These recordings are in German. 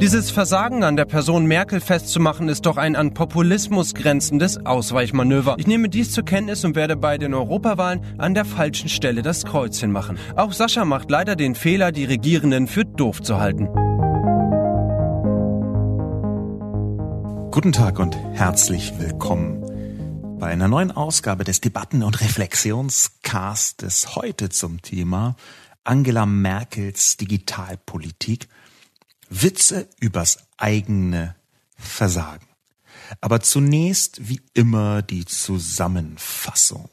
Dieses Versagen an der Person Merkel festzumachen, ist doch ein an Populismus grenzendes Ausweichmanöver. Ich nehme dies zur Kenntnis und werde bei den Europawahlen an der falschen Stelle das Kreuzchen machen. Auch Sascha macht leider den Fehler, die Regierenden für doof zu halten. Guten Tag und herzlich willkommen bei einer neuen Ausgabe des Debatten- und Reflexionscastes heute zum Thema Angela Merkels Digitalpolitik – Witze übers eigene Versagen. Aber zunächst wie immer die Zusammenfassung.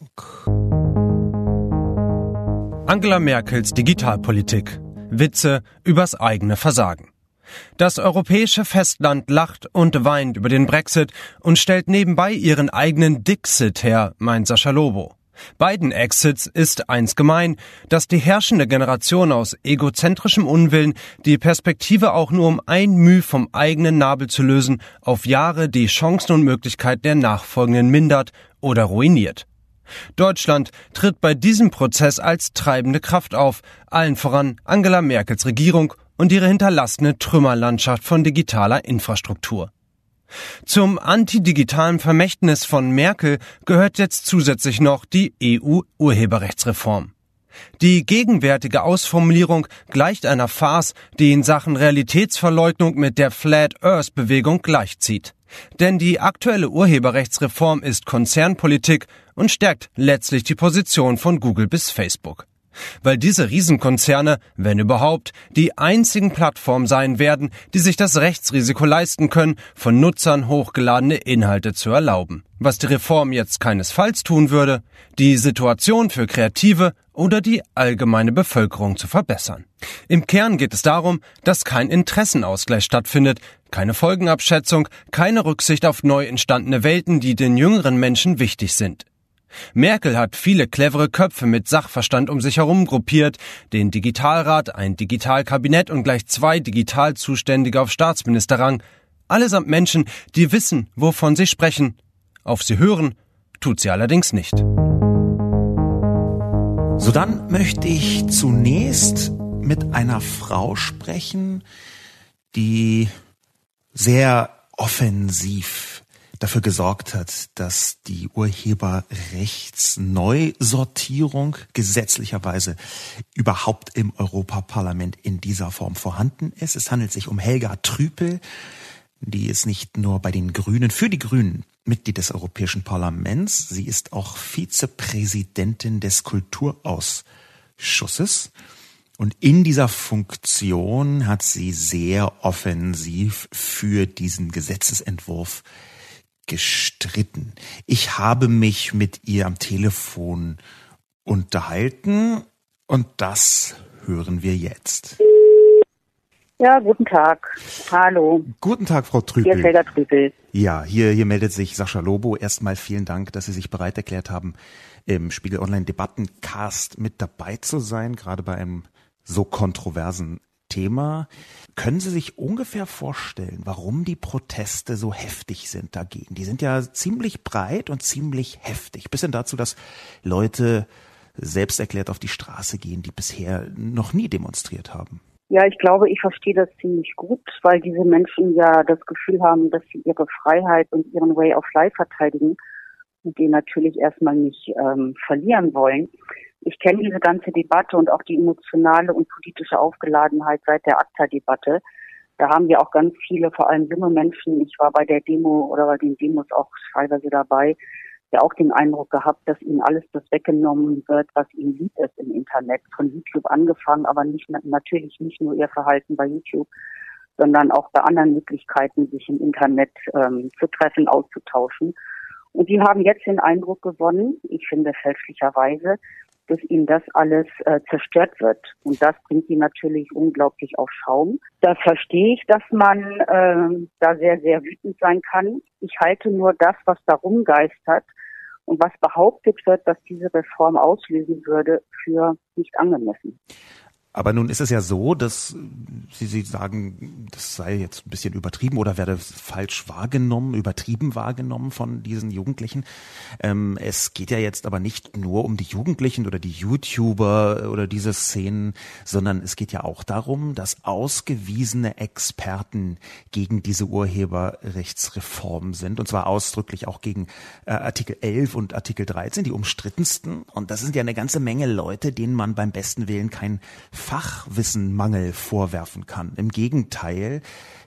Angela Merkels Digitalpolitik. Witze übers eigene Versagen. Das europäische Festland lacht und weint über den Brexit und stellt nebenbei ihren eigenen Dixit her, meint Sascha Lobo. Beiden Exits ist eins gemein, dass die herrschende Generation aus egozentrischem Unwillen die Perspektive auch nur um ein Müh vom eigenen Nabel zu lösen auf Jahre die Chancen und Möglichkeiten der Nachfolgenden mindert oder ruiniert. Deutschland tritt bei diesem Prozess als treibende Kraft auf, allen voran Angela Merkels Regierung und ihre hinterlassene Trümmerlandschaft von digitaler Infrastruktur. Zum antidigitalen Vermächtnis von Merkel gehört jetzt zusätzlich noch die EU-Urheberrechtsreform. Die gegenwärtige Ausformulierung gleicht einer Farce, die in Sachen Realitätsverleugnung mit der Flat Earth Bewegung gleichzieht. Denn die aktuelle Urheberrechtsreform ist Konzernpolitik und stärkt letztlich die Position von Google bis Facebook weil diese Riesenkonzerne, wenn überhaupt, die einzigen Plattformen sein werden, die sich das Rechtsrisiko leisten können, von Nutzern hochgeladene Inhalte zu erlauben. Was die Reform jetzt keinesfalls tun würde, die Situation für Kreative oder die allgemeine Bevölkerung zu verbessern. Im Kern geht es darum, dass kein Interessenausgleich stattfindet, keine Folgenabschätzung, keine Rücksicht auf neu entstandene Welten, die den jüngeren Menschen wichtig sind. Merkel hat viele clevere Köpfe mit Sachverstand um sich herum gruppiert, den Digitalrat, ein Digitalkabinett und gleich zwei Digitalzuständige auf Staatsministerrang, allesamt Menschen, die wissen, wovon sie sprechen. Auf sie hören tut sie allerdings nicht. So dann möchte ich zunächst mit einer Frau sprechen, die sehr offensiv dafür gesorgt hat, dass die Urheberrechtsneusortierung gesetzlicherweise überhaupt im Europaparlament in dieser Form vorhanden ist. Es handelt sich um Helga Trüpel, die ist nicht nur bei den Grünen, für die Grünen Mitglied des Europäischen Parlaments, sie ist auch Vizepräsidentin des Kulturausschusses. Und in dieser Funktion hat sie sehr offensiv für diesen Gesetzesentwurf gestritten. Ich habe mich mit ihr am Telefon unterhalten und das hören wir jetzt. Ja, guten Tag. Hallo. Guten Tag, Frau Trüpel. Hier ist Helga Trüpel. Ja, hier, hier meldet sich Sascha Lobo. Erstmal vielen Dank, dass Sie sich bereit erklärt haben, im Spiegel Online Debattencast mit dabei zu sein, gerade bei einem so kontroversen Thema. Können Sie sich ungefähr vorstellen, warum die Proteste so heftig sind dagegen? Die sind ja ziemlich breit und ziemlich heftig. Bis hin dazu, dass Leute selbst erklärt auf die Straße gehen, die bisher noch nie demonstriert haben. Ja, ich glaube, ich verstehe das ziemlich gut, weil diese Menschen ja das Gefühl haben, dass sie ihre Freiheit und ihren Way of Life verteidigen und die natürlich erstmal nicht ähm, verlieren wollen. Ich kenne diese ganze Debatte und auch die emotionale und politische Aufgeladenheit seit der ACTA-Debatte. Da haben wir auch ganz viele, vor allem junge Menschen, ich war bei der Demo oder bei den Demos auch teilweise dabei, ja auch den Eindruck gehabt, dass ihnen alles das weggenommen wird, was ihnen lieb ist im Internet. Von YouTube angefangen, aber nicht natürlich nicht nur ihr Verhalten bei YouTube, sondern auch bei anderen Möglichkeiten, sich im Internet ähm, zu treffen, auszutauschen. Und die haben jetzt den Eindruck gewonnen, ich finde fälschlicherweise, dass ihnen das alles äh, zerstört wird. Und das bringt sie natürlich unglaublich auf Schaum. Da verstehe ich, dass man äh, da sehr, sehr wütend sein kann. Ich halte nur das, was da rumgeistert und was behauptet wird, dass diese Reform auslösen würde, für nicht angemessen. Aber nun ist es ja so, dass Sie, Sie sagen, das sei jetzt ein bisschen übertrieben oder werde falsch wahrgenommen, übertrieben wahrgenommen von diesen Jugendlichen. Ähm, es geht ja jetzt aber nicht nur um die Jugendlichen oder die YouTuber oder diese Szenen, sondern es geht ja auch darum, dass ausgewiesene Experten gegen diese Urheberrechtsreform sind und zwar ausdrücklich auch gegen äh, Artikel 11 und Artikel 13, die umstrittensten. Und das sind ja eine ganze Menge Leute, denen man beim besten Willen kein Fachwissenmangel vorwerfen kann. Im Gegenteil,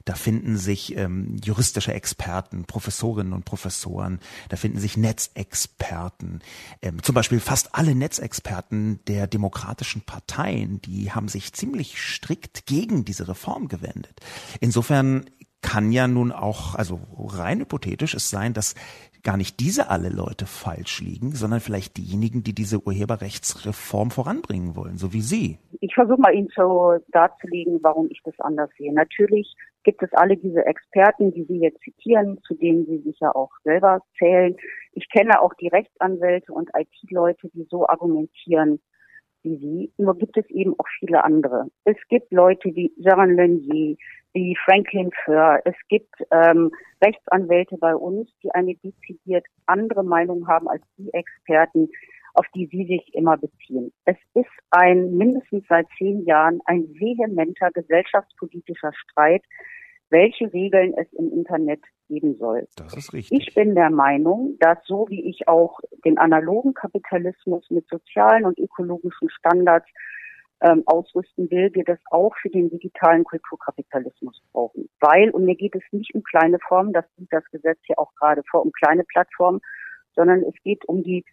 da finden sich ähm, juristische Experten, Professorinnen und Professoren, da finden sich Netzexperten. Ähm, zum Beispiel fast alle Netzexperten der demokratischen Parteien, die haben sich ziemlich strikt gegen diese Reform gewendet. Insofern kann ja nun auch, also rein hypothetisch es sein, dass gar nicht diese alle Leute falsch liegen, sondern vielleicht diejenigen, die diese Urheberrechtsreform voranbringen wollen, so wie Sie. Ich versuche mal Ihnen so darzulegen, warum ich das anders sehe. Natürlich gibt es alle diese Experten, die Sie jetzt zitieren, zu denen Sie sich ja auch selber zählen. Ich kenne auch die Rechtsanwälte und IT-Leute, die so argumentieren wie Sie. Nur gibt es eben auch viele andere. Es gibt Leute wie Jean Lenier, wie Franklin Föhr. Es gibt ähm, Rechtsanwälte bei uns, die eine dezidiert andere Meinung haben als die Experten, auf die Sie sich immer beziehen. Es ist ein mindestens seit zehn Jahren ein vehementer gesellschaftspolitischer Streit, welche Regeln es im Internet geben soll. Das ist richtig. Ich bin der Meinung, dass so wie ich auch den analogen Kapitalismus mit sozialen und ökologischen Standards ähm, ausrüsten will, wir das auch für den digitalen Kulturkapitalismus brauchen. Weil, und mir geht es nicht um kleine Formen, das sieht das Gesetz ja auch gerade vor, um kleine Plattformen, sondern es geht um die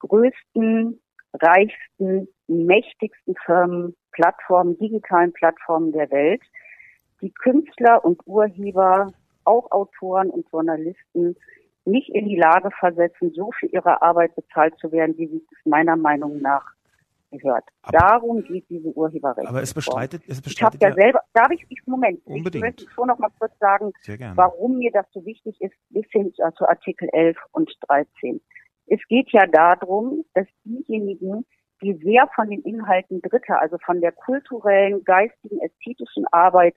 größten, reichsten, mächtigsten Firmen, Plattformen, digitalen Plattformen der Welt, die Künstler und Urheber, auch Autoren und Journalisten nicht in die Lage versetzen, so für ihre Arbeit bezahlt zu werden, wie sie es meiner Meinung nach gehört. Aber, Darum geht diese Urheberrechte. Aber es bestreitet, es bestreitet ich habe ja selber, darf ich, ich Moment, unbedingt. ich möchte schon noch mal kurz sagen, warum mir das so wichtig ist, bis hin zu Artikel 11 und 13. Es geht ja darum, dass diejenigen, die sehr von den Inhalten Dritter, also von der kulturellen, geistigen, ästhetischen Arbeit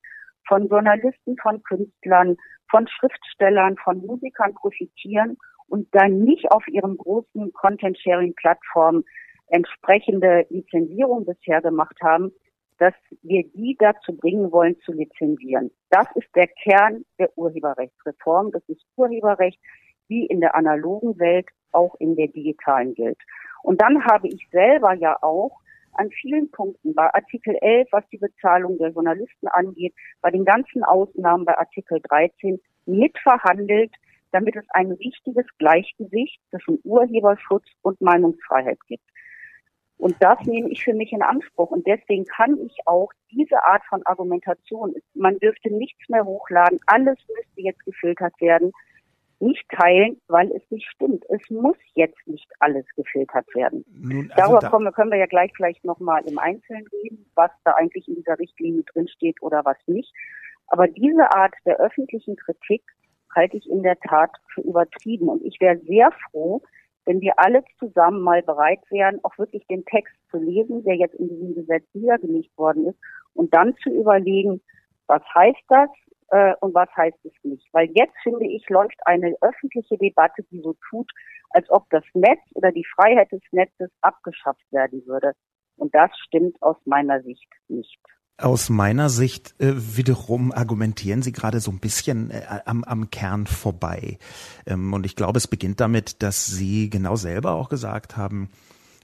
von Journalisten, von Künstlern, von Schriftstellern, von Musikern profitieren und dann nicht auf ihren großen Content-Sharing-Plattformen entsprechende Lizenzierung bisher gemacht haben, dass wir die dazu bringen wollen, zu lizenzieren. Das ist der Kern der Urheberrechtsreform. Das ist Urheberrecht, wie in der analogen Welt auch in der digitalen gilt. Und dann habe ich selber ja auch an vielen Punkten bei Artikel 11, was die Bezahlung der Journalisten angeht, bei den ganzen Ausnahmen bei Artikel 13 mitverhandelt, damit es ein richtiges Gleichgewicht zwischen Urheberschutz und Meinungsfreiheit gibt. Und das nehme ich für mich in Anspruch. Und deswegen kann ich auch diese Art von Argumentation, man dürfte nichts mehr hochladen, alles müsste jetzt gefiltert werden, nicht teilen, weil es nicht stimmt. Es muss jetzt nicht alles gefiltert werden. Nun, also Darüber da kommen, können wir ja gleich vielleicht nochmal im Einzelnen reden, was da eigentlich in dieser Richtlinie drinsteht oder was nicht. Aber diese Art der öffentlichen Kritik halte ich in der Tat für übertrieben. Und ich wäre sehr froh, wenn wir alle zusammen mal bereit wären, auch wirklich den Text zu lesen, der jetzt in diesem Gesetz niedergelegt worden ist, und dann zu überlegen, was heißt das äh, und was heißt es nicht. Weil jetzt, finde ich, läuft eine öffentliche Debatte, die so tut, als ob das Netz oder die Freiheit des Netzes abgeschafft werden würde. Und das stimmt aus meiner Sicht nicht. Aus meiner Sicht äh, wiederum argumentieren Sie gerade so ein bisschen äh, am, am Kern vorbei. Ähm, und ich glaube, es beginnt damit, dass Sie genau selber auch gesagt haben,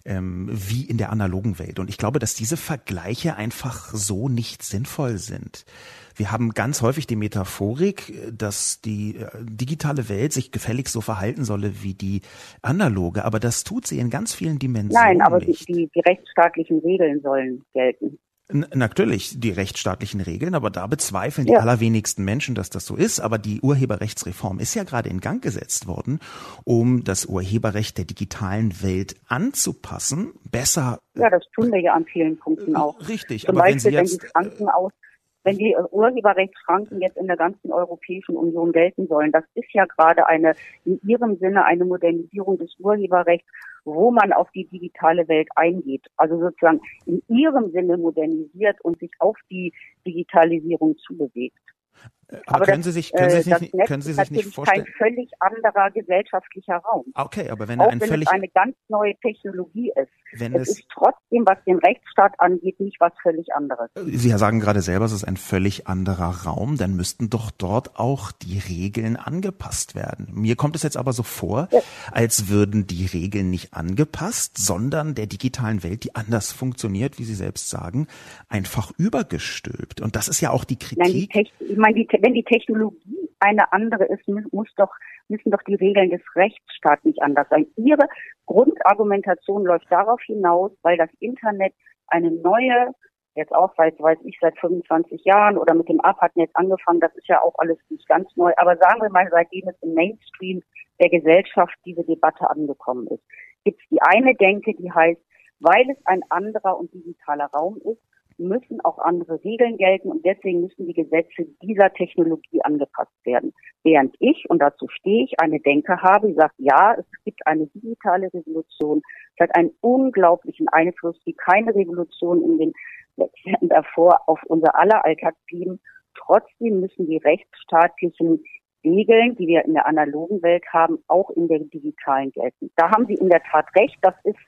ähm, wie in der analogen Welt. Und ich glaube, dass diese Vergleiche einfach so nicht sinnvoll sind. Wir haben ganz häufig die Metaphorik, äh, dass die äh, digitale Welt sich gefälligst so verhalten solle wie die analoge, aber das tut sie in ganz vielen Dimensionen. Nein, aber nicht. Die, die rechtsstaatlichen Regeln sollen gelten. Natürlich die rechtsstaatlichen Regeln, aber da bezweifeln die allerwenigsten Menschen, dass das so ist. Aber die Urheberrechtsreform ist ja gerade in Gang gesetzt worden, um das Urheberrecht der digitalen Welt anzupassen, besser. Ja, das tun wir ja an vielen Punkten auch. Richtig, Zum aber Beispiel, wenn Sie jetzt wenn die Schranken aus wenn die Urheberrechtsschranken jetzt in der ganzen Europäischen Union gelten sollen. Das ist ja gerade eine, in Ihrem Sinne eine Modernisierung des Urheberrechts, wo man auf die digitale Welt eingeht. Also sozusagen in ihrem Sinne modernisiert und sich auf die Digitalisierung zubewegt. Aber, aber können das, Sie sich, können Sie sich, nicht, Netz können Sie sich nicht vorstellen? Kein völlig anderer gesellschaftlicher Raum. Okay, aber wenn Auch ein wenn völlig, es eine ganz neue Technologie ist. wenn Es es, ist trotzdem, was den Rechtsstaat angeht, nicht was völlig anderes. Sie sagen gerade selber, es ist ein völlig anderer Raum, dann müssten doch dort auch die Regeln angepasst werden. Mir kommt es jetzt aber so vor, Ja. als würden die Regeln nicht angepasst, sondern der digitalen Welt, die anders funktioniert, wie Sie selbst sagen, einfach übergestülpt. Und das ist ja auch die Nein, die Kritik. Techn ich meine, die, Te- wenn die Technologie eine andere ist, mu- muss doch, müssen doch die Regeln des Rechtsstaats nicht anders sein. Ihre Grundargumentation läuft darauf hinaus, weil das Internet eine neue, jetzt auch seit, weiß ich, seit 25 Jahren oder mit dem ARPANET angefangen, das ist ja auch alles nicht ganz neu, aber sagen wir mal, seitdem es im Mainstream der Gesellschaft diese Debatte angekommen ist, gibt es die eine Denke, die heißt, weil es ein anderer und digitaler Raum ist, müssen auch andere Regeln gelten und deswegen müssen die Gesetze dieser Technologie angepasst werden. Während ich, und dazu stehe ich, eine Denke habe, die sagt, ja, es gibt eine digitale Revolution, es hat einen unglaublichen Einfluss, wie keine Revolution in den Jahrzehnten davor auf unser aller Alltag blieben. Trotzdem müssen die rechtsstaatlichen Regeln, die wir in der analogen Welt haben, auch in der digitalen gelten. Da haben Sie in der Tat recht. Das ist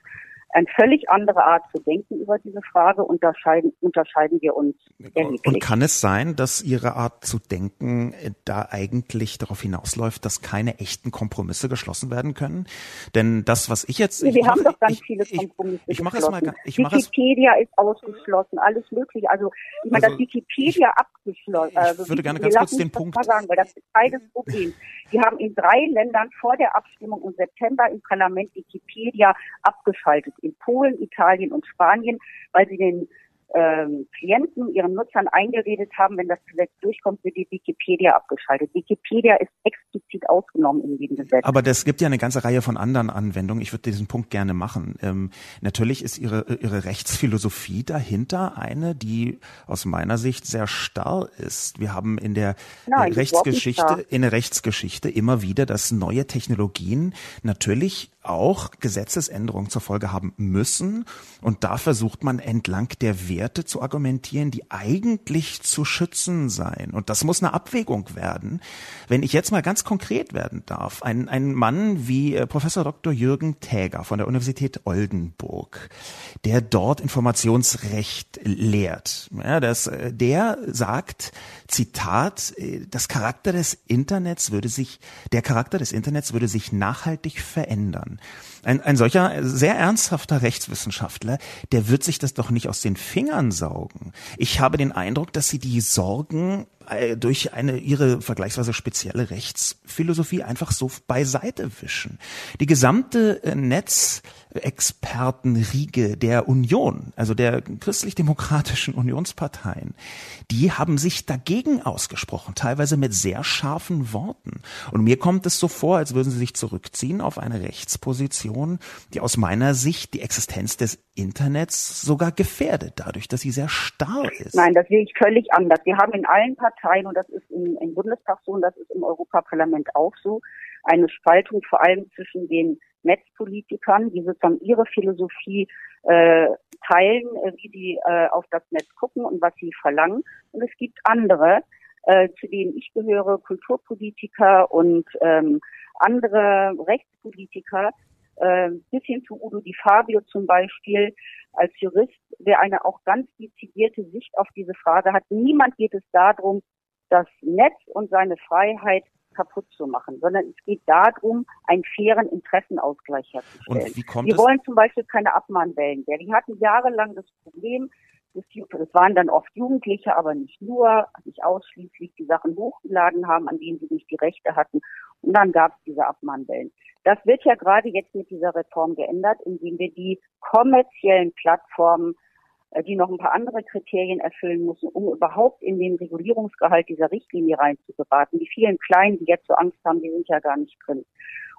eine völlig andere Art zu denken über diese Frage und da scheiden, unterscheiden wir uns erheblich. Und kann es sein, dass Ihre Art zu denken äh, da eigentlich darauf hinausläuft, dass keine echten Kompromisse geschlossen werden können? Denn das, was ich jetzt, Nee, ich wir mach- haben doch ganz ich, viele ich, Kompromisse ich mache es mal, ich mache es, Wikipedia ist ausgeschlossen, alles mögliche. Also ich meine, Also, dass Wikipedia abgeschlossen. ich also, würde gerne wir ganz kurz den das Punkt- Mal sagen, weil das ist Teil des Problems. Wir haben in drei Ländern vor der Abstimmung im September im Parlament Wikipedia abgeschaltet. In Polen, Italien und Spanien, weil sie den ähm, Klienten, ihren Nutzern eingeredet haben, wenn das Gesetz durchkommt, wird die Wikipedia abgeschaltet. Wikipedia ist explizit ausgenommen in diesem Gesetz. Aber das gibt ja eine ganze Reihe von anderen Anwendungen. Ich würde diesen Punkt gerne machen. Ähm, natürlich ist Ihre, Ihre Rechtsphilosophie dahinter eine, die aus meiner Sicht sehr starr ist. Wir haben in der Nein. Rechtsgeschichte, in der Rechtsgeschichte immer wieder, dass neue Technologien natürlich auch Gesetzesänderungen zur Folge haben müssen. Und da versucht man entlang der Werte zu argumentieren, die eigentlich zu schützen seien. Und das muss eine Abwägung werden. Wenn ich jetzt mal ganz konkret werden darf, ein, ein Mann wie äh, Professor Dr. Jürgen Täger von der Universität Oldenburg, der dort Informationsrecht lehrt, ja, das, äh, der sagt, Zitat, äh, das Charakter des Internets würde sich, der Charakter des Internets würde sich nachhaltig verändern. Ein, ein solcher sehr ernsthafter Rechtswissenschaftler, der wird sich das doch nicht aus den Fingern saugen. Ich habe den Eindruck, dass sie die Sorgen äh, durch eine ihre vergleichsweise spezielle Rechtsphilosophie einfach so beiseite wischen. Die gesamte äh, Netzexpertenriege der Union, also der christlich-demokratischen Unionsparteien, die haben sich dagegen ausgesprochen, teilweise mit sehr scharfen Worten. Und mir kommt es so vor, als würden sie sich zurückziehen auf eine Rechtsposition, die aus meiner Sicht die Existenz des Internets sogar gefährdet, dadurch, dass sie sehr starr ist. Nein, das sehe ich völlig anders. Wir haben in allen Parteien, und das ist im, im Bundestag so und das ist im Europaparlament auch so, eine Spaltung vor allem zwischen den Netzpolitikern, die sozusagen ihre Philosophie äh, teilen, äh, wie sie äh, auf das Netz gucken und was sie verlangen. Und es gibt andere, äh, zu denen ich gehöre, Kulturpolitiker und ähm, andere Rechtspolitiker, äh, bis hin zu Udo Di Fabio zum Beispiel, als Jurist, der eine auch ganz dezidierte Sicht auf diese Frage hat. Niemand geht es darum, das Netz und seine Freiheit kaputt zu machen, sondern es geht darum, einen fairen Interessenausgleich herzustellen. Und wie kommt Wir wollen zum Beispiel keine Abmahnwellen mehr. Die hatten jahrelang das Problem, es waren dann oft Jugendliche, aber nicht nur, nicht ausschließlich, die Sachen hochgeladen haben, an denen sie nicht die Rechte hatten. Und dann gab es diese Abmahnwellen. Das wird ja gerade jetzt mit dieser Reform geändert, indem wir die kommerziellen Plattformen, die noch ein paar andere Kriterien erfüllen müssen, um überhaupt in den Regulierungsgehalt dieser Richtlinie reinzugeraten. Die vielen Kleinen, die jetzt so Angst haben, die sind ja gar nicht drin.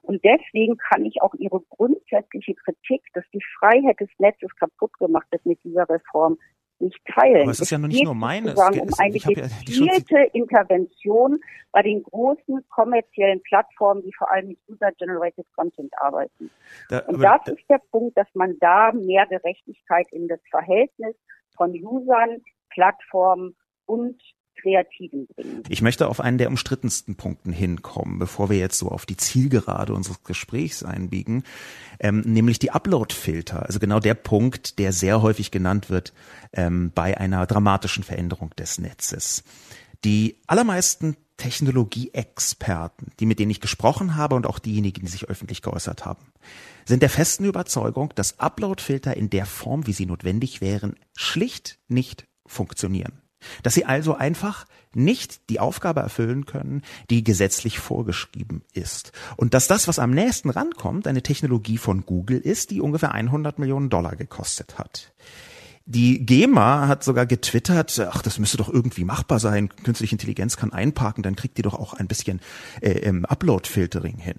Und deswegen kann ich auch Ihre grundsätzliche Kritik, dass die Freiheit des Netzes kaputt gemacht wird mit dieser Reform, nicht teilen. Aber es ist ja noch nicht nur meine. Es geht um eine gezielte ja Intervention bei den großen kommerziellen Plattformen, die vor allem mit User-Generated Content arbeiten. Da, und das da, ist der Punkt, dass man da mehr Gerechtigkeit in das Verhältnis von Usern, Plattformen und Kreativen bringen. Ich möchte auf einen der umstrittensten Punkten hinkommen, bevor wir jetzt so auf die Zielgerade unseres Gesprächs einbiegen, ähm, nämlich die Upload-Filter. Also genau der Punkt, der sehr häufig genannt wird ähm, bei einer dramatischen Veränderung des Netzes. Die allermeisten Technologieexperten, die mit denen ich gesprochen habe und auch diejenigen, die sich öffentlich geäußert haben, sind der festen Überzeugung, dass Upload-Filter in der Form, wie sie notwendig wären, schlicht nicht funktionieren. Dass sie also einfach nicht die Aufgabe erfüllen können, die gesetzlich vorgeschrieben ist. Und dass das, was am nächsten rankommt, eine Technologie von Google ist, die ungefähr 100 Millionen Dollar gekostet hat. Die GEMA hat sogar getwittert, ach, das müsste doch irgendwie machbar sein. Künstliche Intelligenz kann einparken, dann kriegt die doch auch ein bisschen äh, Upload-Filtering hin.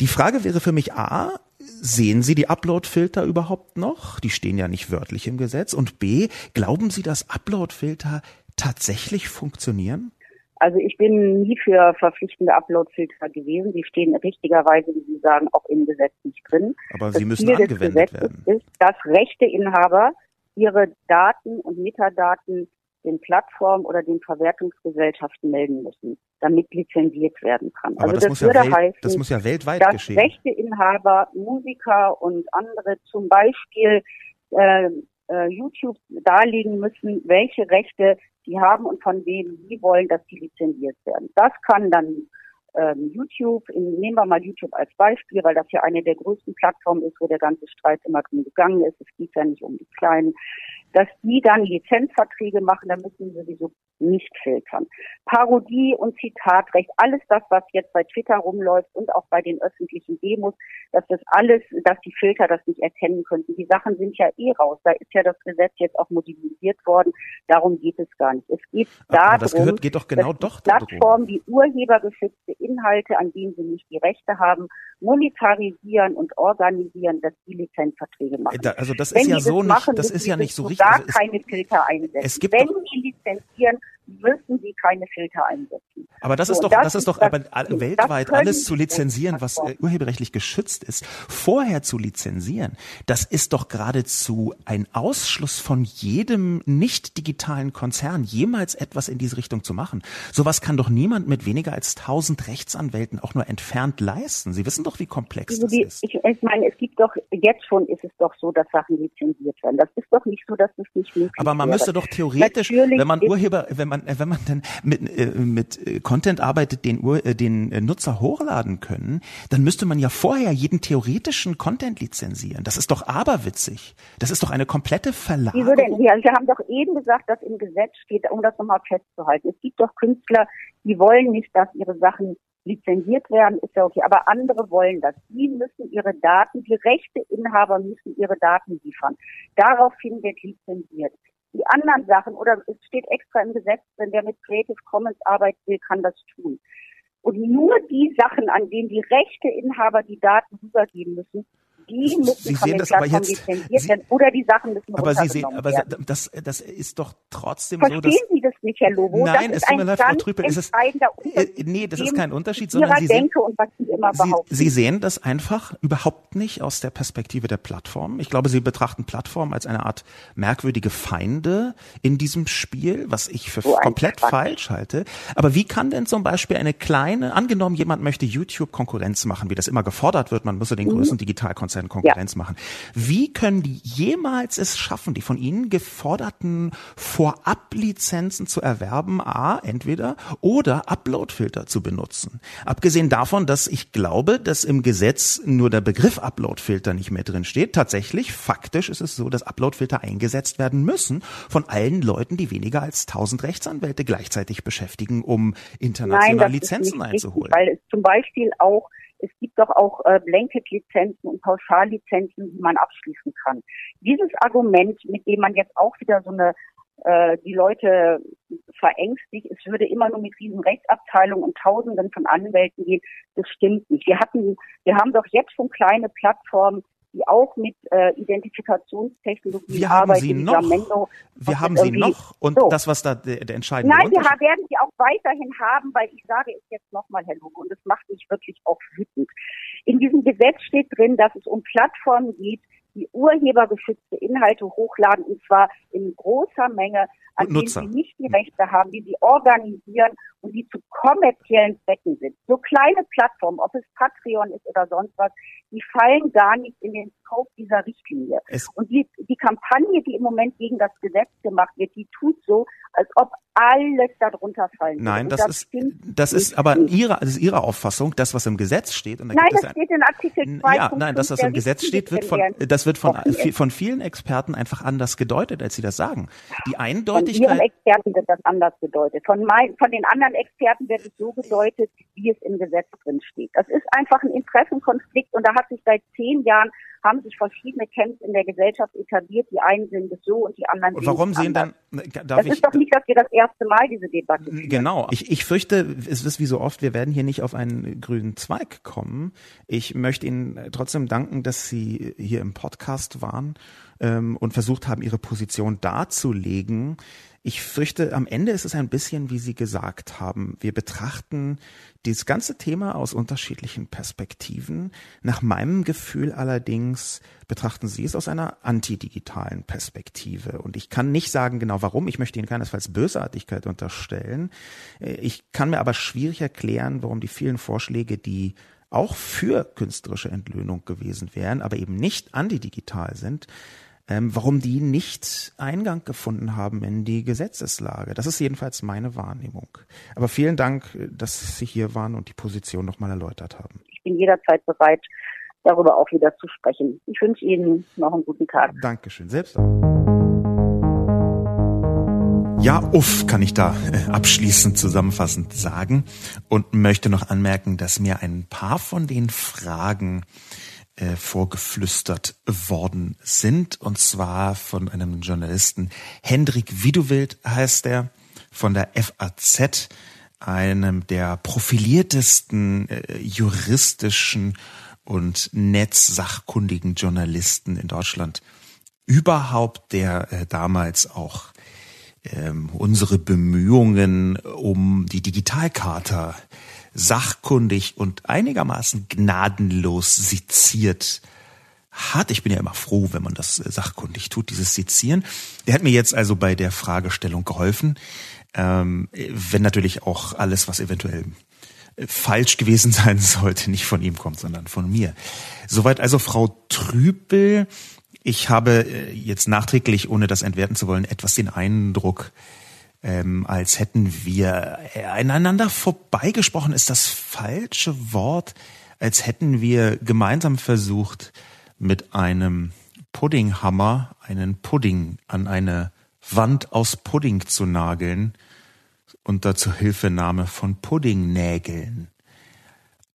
Die Frage wäre für mich A, Sehen Sie die Upload-Filter überhaupt noch? Die stehen ja nicht wörtlich im Gesetz. Und B, glauben Sie, dass Upload-Filter tatsächlich funktionieren? Also ich bin nie für verpflichtende Upload-Filter gewesen. Die stehen richtigerweise, wie Sie sagen, auch im Gesetz nicht drin. Aber das sie müssen Ziel angewendet werden. ist, dass Rechteinhaber ihre Daten und Metadaten den Plattformen oder den Verwertungsgesellschaften melden müssen, damit lizenziert werden kann. Aber also das, das würde ja heißen, das muss ja weltweit dass geschehen. Rechteinhaber, Musiker und andere zum Beispiel äh, äh, YouTube darlegen müssen, welche Rechte sie haben und von wem sie wollen, dass sie lizenziert werden. Das kann dann ähm, YouTube, nehmen wir mal YouTube als Beispiel, weil das ja eine der größten Plattformen ist, wo der ganze Streit immer gegangen ist. Es geht ja nicht um die kleinen dass die dann Lizenzverträge machen, da müssen sie sowieso nicht filtern. Parodie und Zitatrecht, alles das, was jetzt bei Twitter rumläuft und auch bei den öffentlichen Demos, dass das alles, dass die Filter das nicht erkennen könnten. Die Sachen sind ja eh raus. Da ist ja das Gesetz jetzt auch modernisiert worden. Darum geht es gar nicht. Es geht darum, das gehört, geht doch genau doch Plattformen, die urhebergeschützte Inhalte, an denen sie nicht die Rechte haben, monetarisieren und organisieren, dass die Lizenzverträge machen. also das ist Wenn ja so das nicht, das ist ja nicht so richtig also keine Filter einsetzen. Es gibt Wenn die lizenzieren, müssen sie keine Filter einsetzen. Aber das so, ist doch, das, das ist doch aber weltweit alles zu lizenzieren, was äh, urheberrechtlich geschützt ist, vorher zu lizenzieren, das ist doch geradezu ein Ausschluss von jedem nicht digitalen Konzern, jemals etwas in diese Richtung zu machen. Sowas kann doch niemand mit weniger als tausend Rechtsanwälten auch nur entfernt leisten. Sie wissen doch, wie komplex also die, das ist. Ich, ich meine, es gibt doch, jetzt schon ist es doch so, dass Sachen lizenziert werden. Das ist doch nicht so, dass es nicht möglich Aber man wäre. müsste doch theoretisch, Natürlich wenn man Urheber, wenn man, wenn man dann mit, äh, mit äh, Content arbeitet, den, äh, den Nutzer hochladen können, dann müsste man ja vorher jeden theoretischen Content lizenzieren. Das ist doch aberwitzig. Das ist doch eine komplette Verlagerung. Wieso denn? Ja, Sie haben doch eben gesagt, dass im Gesetz steht, um das nochmal festzuhalten. Es gibt doch Künstler, die wollen nicht, dass ihre Sachen lizenziert werden, ist ja okay. Aber andere wollen das. Die müssen ihre Daten, die Rechteinhaber müssen ihre Daten liefern. Daraufhin wird lizenziert. Die anderen Sachen, oder es steht extra im Gesetz, wenn der mit Creative Commons arbeiten will, kann das tun. Und nur die Sachen, an denen die Rechteinhaber die Daten rübergeben müssen, die müssen Sie sehen das aber jetzt, werden oder die Sachen müssen Aber Sie sehen, aber werden. das, das ist doch trotzdem Verstehen so, dass... Sie das nicht, Herr Lobo? Nein, es tut mir leid, Frau Trüppel, ist es... Äh, nee, das ist kein Unterschied, sondern Sie sehen, und was Sie. Sie, Sie sehen das einfach überhaupt nicht aus der Perspektive der Plattform. Ich glaube, Sie betrachten Plattformen als eine Art merkwürdige Feinde in diesem Spiel, was ich für so komplett falsch halte. Aber wie kann denn zum Beispiel eine kleine, angenommen jemand möchte YouTube Konkurrenz machen, wie das immer gefordert wird, man müsse den mhm. größten Digitalkonzern Konzern Konkurrenz ja. machen. Wie können die jemals es schaffen, die von ihnen geforderten Vorablizenzen zu erwerben, a, entweder oder Uploadfilter zu benutzen? Abgesehen davon, dass ich glaube, dass im Gesetz nur der Begriff Uploadfilter nicht mehr drin steht. Tatsächlich, faktisch ist es so, dass Uploadfilter eingesetzt werden müssen von allen Leuten, die weniger als 1000 Rechtsanwälte gleichzeitig beschäftigen, um international Nein, Lizenzen einzuholen. Richtig, weil es zum Beispiel auch es gibt doch auch äh, Blanket-Lizenzen und Pauschallizenzen, die man abschließen kann. Dieses Argument, mit dem man jetzt auch wieder so eine äh, die Leute verängstigt, es würde immer nur mit riesen Rechtsabteilungen und Tausenden von Anwälten gehen, das stimmt nicht. Wir hatten, wir haben doch jetzt schon kleine Plattformen, die auch mit äh, Identifikationstechnologie wir haben arbeiten. Sie noch. Jamendo, wir haben sie noch und so. das, was da der, der entscheidende Nein, wir werden sie auch weiterhin haben, weil ich sage es jetzt nochmal, Herr Lugo, und es macht mich wirklich auch wütend. In diesem Gesetz steht drin, dass es um Plattformen geht, die urhebergeschützte Inhalte hochladen, und zwar in großer Menge, an Und denen Nutzer. sie nicht die Rechte haben, die sie organisieren und die zu kommerziellen Zwecken sind. So kleine Plattformen, ob es Patreon ist oder sonst was, die fallen gar nicht in den Scope dieser Richtlinie. Es- Und die, die Kampagne, die im Moment gegen das Gesetz gemacht wird, die tut so, als ob alles darunter fallen würde. Nein, Und das ist das ist nicht. aber ihre das ist ihre Auffassung, das was im Gesetz steht und da Nein, gibt das ein, steht in Artikel 2. ja, nein, das was im Gesetz steht, wird von das wird von von vielen Experten einfach anders gedeutet, als sie das sagen. Die Von ihren Eindeutigkeit Experten wird das anders gedeutet. Von, mein, von den anderen Experten wird es so gedeutet, wie es im Gesetz drin steht. Das ist einfach ein Interessenkonflikt und da hat sich seit zehn Jahren haben sich verschiedene Camps in der Gesellschaft etabliert. Die einen sehen es so und die anderen sehen Warum sehen anders. dann darf Das ich ist doch nicht, dass wir das erste Mal diese Debatte führen. Genau. Ich, ich fürchte, es ist wie so oft, wir werden hier nicht auf einen grünen Zweig kommen. Ich möchte Ihnen trotzdem danken, dass Sie hier im Podcast waren ähm, und versucht haben, Ihre Position darzulegen. Ich fürchte, am Ende ist es ein bisschen, wie Sie gesagt haben. Wir betrachten dieses ganze Thema aus unterschiedlichen Perspektiven. Nach meinem Gefühl allerdings betrachten Sie es aus einer antidigitalen Perspektive. Und ich kann nicht sagen genau warum. Ich möchte Ihnen keinesfalls Bösartigkeit unterstellen. Äh, Ich kann mir aber schwierig erklären, warum die vielen Vorschläge, die auch für künstlerische Entlöhnung gewesen wären, aber eben nicht antidigital sind, ähm, warum die nicht Eingang gefunden haben in die Gesetzeslage. Das ist jedenfalls meine Wahrnehmung. Aber vielen Dank, dass Sie hier waren und die Position nochmal erläutert haben. Ich bin jederzeit bereit, darüber auch wieder zu sprechen. Ich wünsche Ihnen noch einen guten Tag. Dankeschön. Selbst auch. Ja, uff, kann ich da äh, abschließend zusammenfassend sagen und möchte noch anmerken, dass mir ein paar von den Fragen äh, vorgeflüstert worden sind. Und zwar von einem Journalisten. Hendrik Widuwild heißt er von der FAZ einem der profiliertesten äh, juristischen und netzsachkundigen Journalisten in Deutschland. Überhaupt, der äh, damals auch ähm, unsere Bemühungen um die Digitalkarte sachkundig und einigermaßen gnadenlos seziert hat. Ich bin ja immer froh, wenn man das äh, sachkundig tut, dieses Sezieren. Der hat mir jetzt also bei der Fragestellung geholfen. Ähm, wenn natürlich auch alles, was eventuell äh, falsch gewesen sein sollte, nicht von ihm kommt, sondern von mir. Soweit also Frau Trüpel. Ich habe äh, jetzt nachträglich, ohne das entwerten zu wollen, etwas den Eindruck, ähm, als hätten wir äh, aneinander vorbeigesprochen, ist das falsche Wort, als hätten wir gemeinsam versucht, mit einem Puddinghammer einen Pudding an eine Wand aus Pudding zu nageln, unter Zuhilfenahme von Puddingnägeln.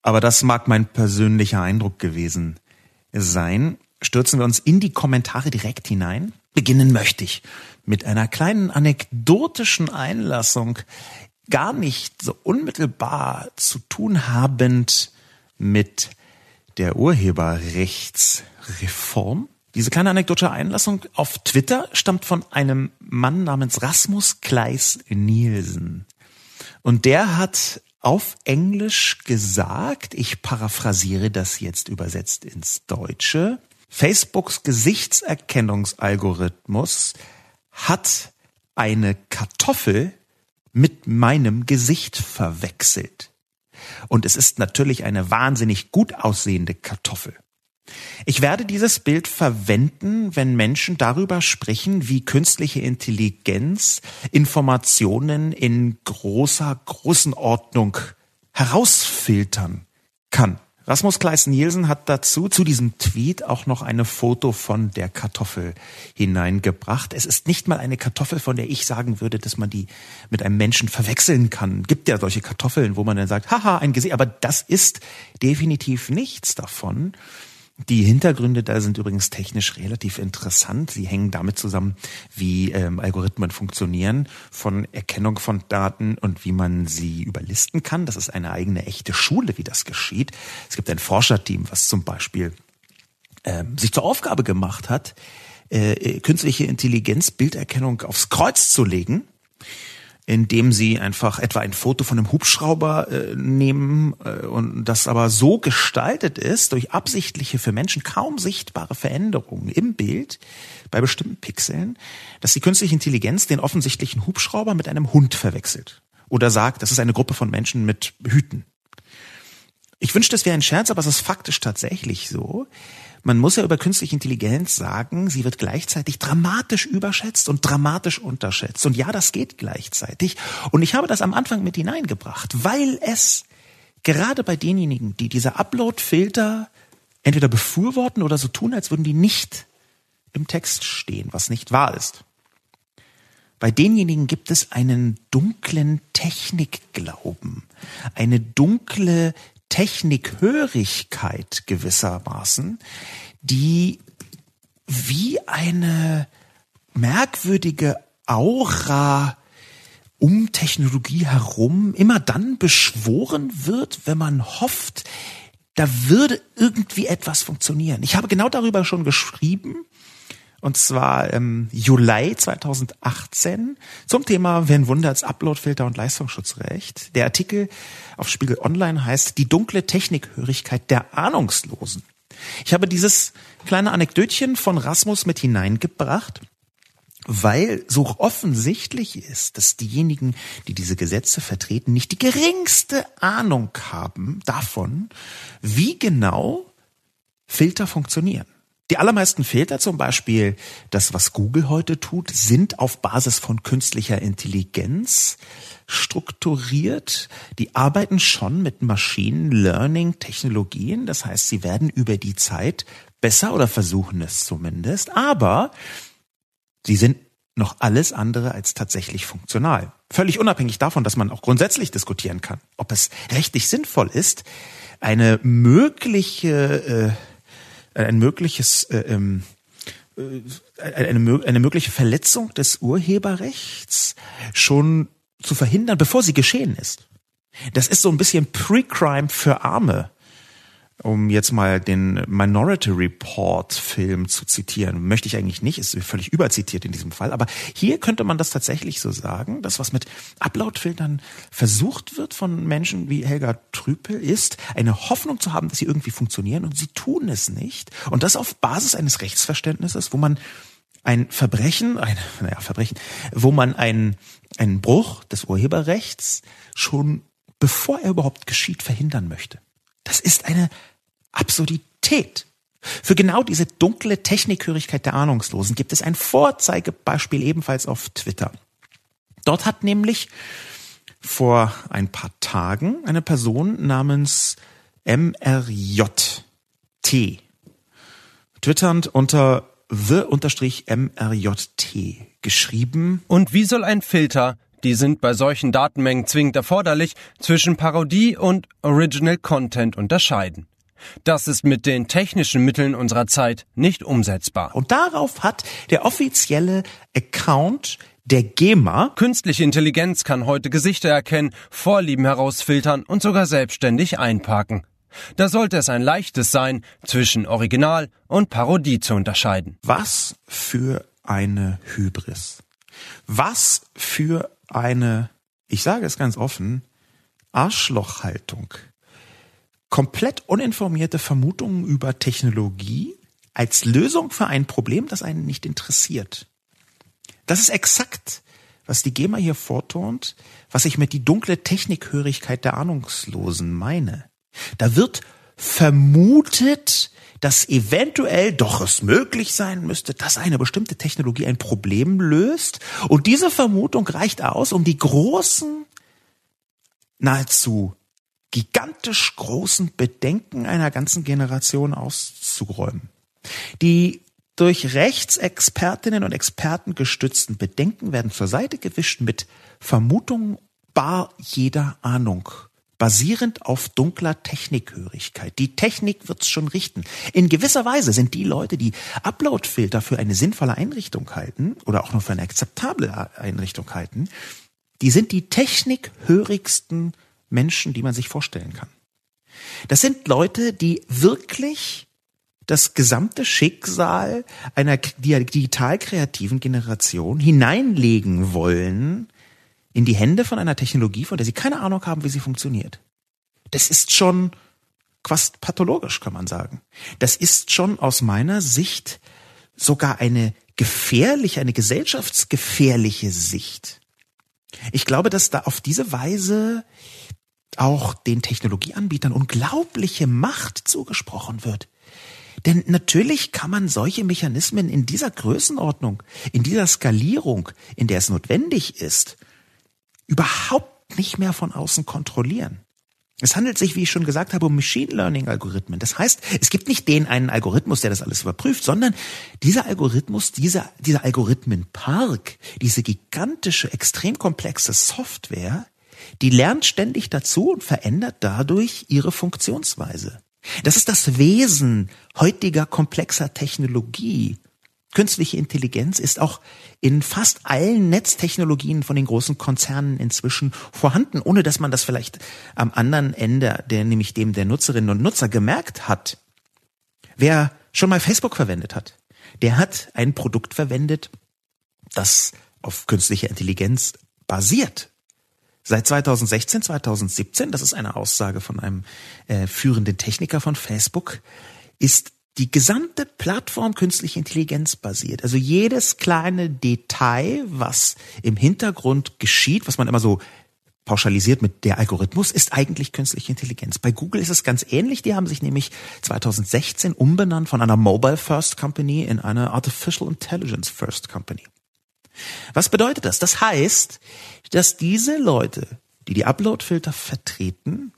Aber das mag mein persönlicher Eindruck gewesen sein. Stürzen wir uns in die Kommentare direkt hinein. Beginnen möchte ich mit einer kleinen anekdotischen Einlassung, gar nicht so unmittelbar zu tun habend mit der Urheberrechtsreform. Diese kleine anekdotische Einlassung auf Twitter stammt von einem Mann namens Rasmus Kleis Nielsen. Und der hat auf Englisch gesagt, ich paraphrasiere das jetzt übersetzt ins Deutsche, Facebooks Gesichtserkennungsalgorithmus hat eine Kartoffel mit meinem Gesicht verwechselt. Und es ist natürlich eine wahnsinnig gut aussehende Kartoffel. Ich werde dieses Bild verwenden, wenn Menschen darüber sprechen, wie künstliche Intelligenz Informationen in großer Größenordnung herausfiltern kann. Rasmus Kleis-Nielsen hat dazu, zu diesem Tweet auch noch eine Foto von der Kartoffel hineingebracht. Es ist nicht mal eine Kartoffel, von der ich sagen würde, dass man die mit einem Menschen verwechseln kann. Gibt ja solche Kartoffeln, wo man dann sagt, haha, ein Gesicht. Aber das ist definitiv nichts davon. Die Hintergründe da sind übrigens technisch relativ interessant. Sie hängen damit zusammen, wie ähm, Algorithmen funktionieren, von Erkennung von Daten und wie man sie überlisten kann. Das ist eine eigene echte Schule, wie das geschieht. Es gibt ein Forscherteam, was zum Beispiel ähm, sich zur Aufgabe gemacht hat, äh, äh, künstliche Intelligenz Bilderkennung aufs Kreuz zu legen, indem sie einfach etwa ein Foto von einem Hubschrauber äh, nehmen äh, und das aber so gestaltet ist durch absichtliche für Menschen kaum sichtbare Veränderungen im Bild bei bestimmten Pixeln, dass die künstliche Intelligenz den offensichtlichen Hubschrauber mit einem Hund verwechselt oder sagt, das ist eine Gruppe von Menschen mit Hüten. Ich wünschte, es wäre ein Scherz, aber es ist faktisch tatsächlich so. Man muss ja über künstliche Intelligenz sagen, sie wird gleichzeitig dramatisch überschätzt und dramatisch unterschätzt. Und ja, das geht gleichzeitig. Und ich habe das am Anfang mit hineingebracht, weil es gerade bei denjenigen, die diese Upload-Filter entweder befürworten oder so tun, als würden die nicht im Text stehen, was nicht wahr ist. Bei denjenigen gibt es einen dunklen Technikglauben, eine dunkle Technikhörigkeit gewissermaßen, die wie eine merkwürdige Aura um Technologie herum immer dann beschworen wird, wenn man hofft, da würde irgendwie etwas funktionieren. Ich habe genau darüber schon geschrieben und zwar im Juli 2018 zum Thema Wenn Wunder als Uploadfilter und Leistungsschutzrecht. Der Artikel auf Spiegel Online heißt Die dunkle Technikhörigkeit der Ahnungslosen. Ich habe dieses kleine Anekdötchen von Rasmus mit hineingebracht, weil so offensichtlich ist, dass diejenigen, die diese Gesetze vertreten, nicht die geringste Ahnung haben davon, wie genau Filter funktionieren. Die allermeisten Filter, zum Beispiel das, was Google heute tut, sind auf Basis von künstlicher Intelligenz strukturiert. Die arbeiten schon mit Machine Learning Technologien. Das heißt, sie werden über die Zeit besser oder versuchen es zumindest. Aber sie sind noch alles andere als tatsächlich funktional. Völlig unabhängig davon, dass man auch grundsätzlich diskutieren kann, ob es rechtlich sinnvoll ist, eine mögliche äh, ein mögliches äh, ähm, äh, eine, eine mögliche Verletzung des Urheberrechts schon zu verhindern, bevor sie geschehen ist. Das ist so ein bisschen Pre-Crime für Arme um jetzt mal den Minority Report Film zu zitieren, möchte ich eigentlich nicht, ist völlig überzitiert in diesem Fall, aber hier könnte man das tatsächlich so sagen, das was mit Upload-Filtern versucht wird von Menschen wie Helga Trüpel ist, eine Hoffnung zu haben, dass sie irgendwie funktionieren und sie tun es nicht und das auf Basis eines Rechtsverständnisses, wo man ein Verbrechen, ein naja, Verbrechen, wo man einen, einen Bruch des Urheberrechts schon bevor er überhaupt geschieht, verhindern möchte. Das ist eine Absurdität. Für genau diese dunkle Technikhörigkeit der Ahnungslosen gibt es ein Vorzeigebeispiel ebenfalls auf Twitter. Dort hat nämlich vor ein paar Tagen eine Person namens MRJT twitternd unter the-mrjt geschrieben. Und wie soll ein Filter die sind bei solchen Datenmengen zwingend erforderlich, zwischen Parodie und Original Content unterscheiden. Das ist mit den technischen Mitteln unserer Zeit nicht umsetzbar. Und darauf hat der offizielle Account der GEMA. Künstliche Intelligenz kann heute Gesichter erkennen, Vorlieben herausfiltern und sogar selbstständig einparken. Da sollte es ein leichtes sein, zwischen Original und Parodie zu unterscheiden. Was für eine Hybris. Was für eine, ich sage es ganz offen, Arschlochhaltung. Komplett uninformierte Vermutungen über Technologie als Lösung für ein Problem, das einen nicht interessiert. Das ist exakt, was die GEMA hier vorturnt, was ich mit die dunkle Technikhörigkeit der Ahnungslosen meine. Da wird vermutet, dass eventuell doch es möglich sein müsste, dass eine bestimmte Technologie ein Problem löst. Und diese Vermutung reicht aus, um die großen, nahezu gigantisch großen Bedenken einer ganzen Generation auszuräumen. Die durch Rechtsexpertinnen und Experten gestützten Bedenken werden zur Seite gewischt mit Vermutungen bar jeder Ahnung basierend auf dunkler Technikhörigkeit. Die Technik wird's schon richten. In gewisser Weise sind die Leute, die Uploadfilter für eine sinnvolle Einrichtung halten oder auch nur für eine akzeptable Einrichtung halten, die sind die technikhörigsten Menschen, die man sich vorstellen kann. Das sind Leute, die wirklich das gesamte Schicksal einer digital kreativen Generation hineinlegen wollen in die Hände von einer Technologie, von der sie keine Ahnung haben, wie sie funktioniert. Das ist schon fast pathologisch, kann man sagen. Das ist schon aus meiner Sicht sogar eine gefährliche, eine gesellschaftsgefährliche Sicht. Ich glaube, dass da auf diese Weise auch den Technologieanbietern unglaubliche Macht zugesprochen wird. Denn natürlich kann man solche Mechanismen in dieser Größenordnung, in dieser Skalierung, in der es notwendig ist, überhaupt nicht mehr von außen kontrollieren. Es handelt sich, wie ich schon gesagt habe, um Machine Learning Algorithmen. Das heißt, es gibt nicht den einen Algorithmus, der das alles überprüft, sondern dieser Algorithmus, dieser, dieser Algorithmenpark, diese gigantische, extrem komplexe Software, die lernt ständig dazu und verändert dadurch ihre Funktionsweise. Das ist das Wesen heutiger komplexer Technologie. Künstliche Intelligenz ist auch in fast allen Netztechnologien von den großen Konzernen inzwischen vorhanden, ohne dass man das vielleicht am anderen Ende, der nämlich dem der Nutzerinnen und Nutzer gemerkt hat. Wer schon mal Facebook verwendet hat, der hat ein Produkt verwendet, das auf künstlicher Intelligenz basiert. Seit 2016, 2017, das ist eine Aussage von einem äh, führenden Techniker von Facebook, ist die gesamte Plattform künstliche Intelligenz basiert. Also jedes kleine Detail, was im Hintergrund geschieht, was man immer so pauschalisiert mit der Algorithmus, ist eigentlich künstliche Intelligenz. Bei Google ist es ganz ähnlich. Die haben sich nämlich 2016 umbenannt von einer Mobile First Company in eine Artificial Intelligence First Company. Was bedeutet das? Das heißt, dass diese Leute, die die Upload-Filter vertreten,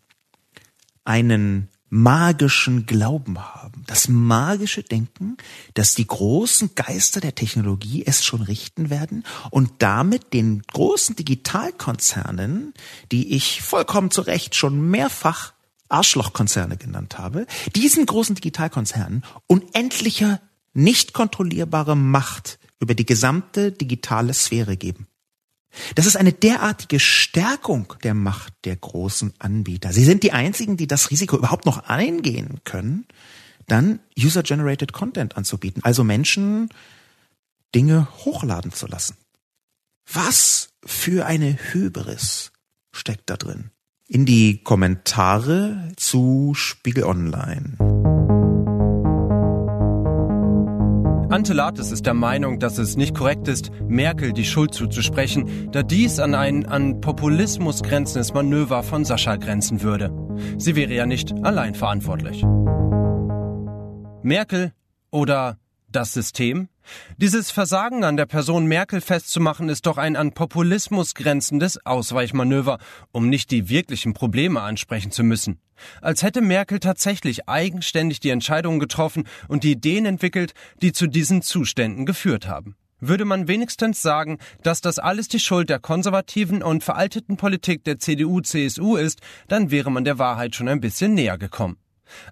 einen magischen Glauben haben. Das magische Denken, dass die großen Geister der Technologie es schon richten werden und damit den großen Digitalkonzernen, die ich vollkommen zu Recht schon mehrfach Arschlochkonzerne genannt habe, diesen großen Digitalkonzernen unendlicher, nicht kontrollierbare Macht über die gesamte digitale Sphäre geben. Das ist eine derartige Stärkung der Macht der großen Anbieter. Sie sind die einzigen, die das Risiko überhaupt noch eingehen können, dann User-Generated Content anzubieten, also Menschen Dinge hochladen zu lassen. Was für eine Hybris steckt da drin? In die Kommentare zu Spiegel Online. Ante Lates ist der Meinung, dass es nicht korrekt ist, Merkel die Schuld zuzusprechen, da dies an ein an Populismus grenzendes Manöver von Sascha grenzen würde. Sie wäre ja nicht allein verantwortlich. Merkel oder das System? Dieses Versagen an der Person Merkel festzumachen ist doch ein an Populismus grenzendes Ausweichmanöver, um nicht die wirklichen Probleme ansprechen zu müssen. Als hätte Merkel tatsächlich eigenständig die Entscheidungen getroffen und die Ideen entwickelt, die zu diesen Zuständen geführt haben. Würde man wenigstens sagen, dass das alles die Schuld der konservativen und veralteten Politik der CDU-CSU ist, dann wäre man der Wahrheit schon ein bisschen näher gekommen.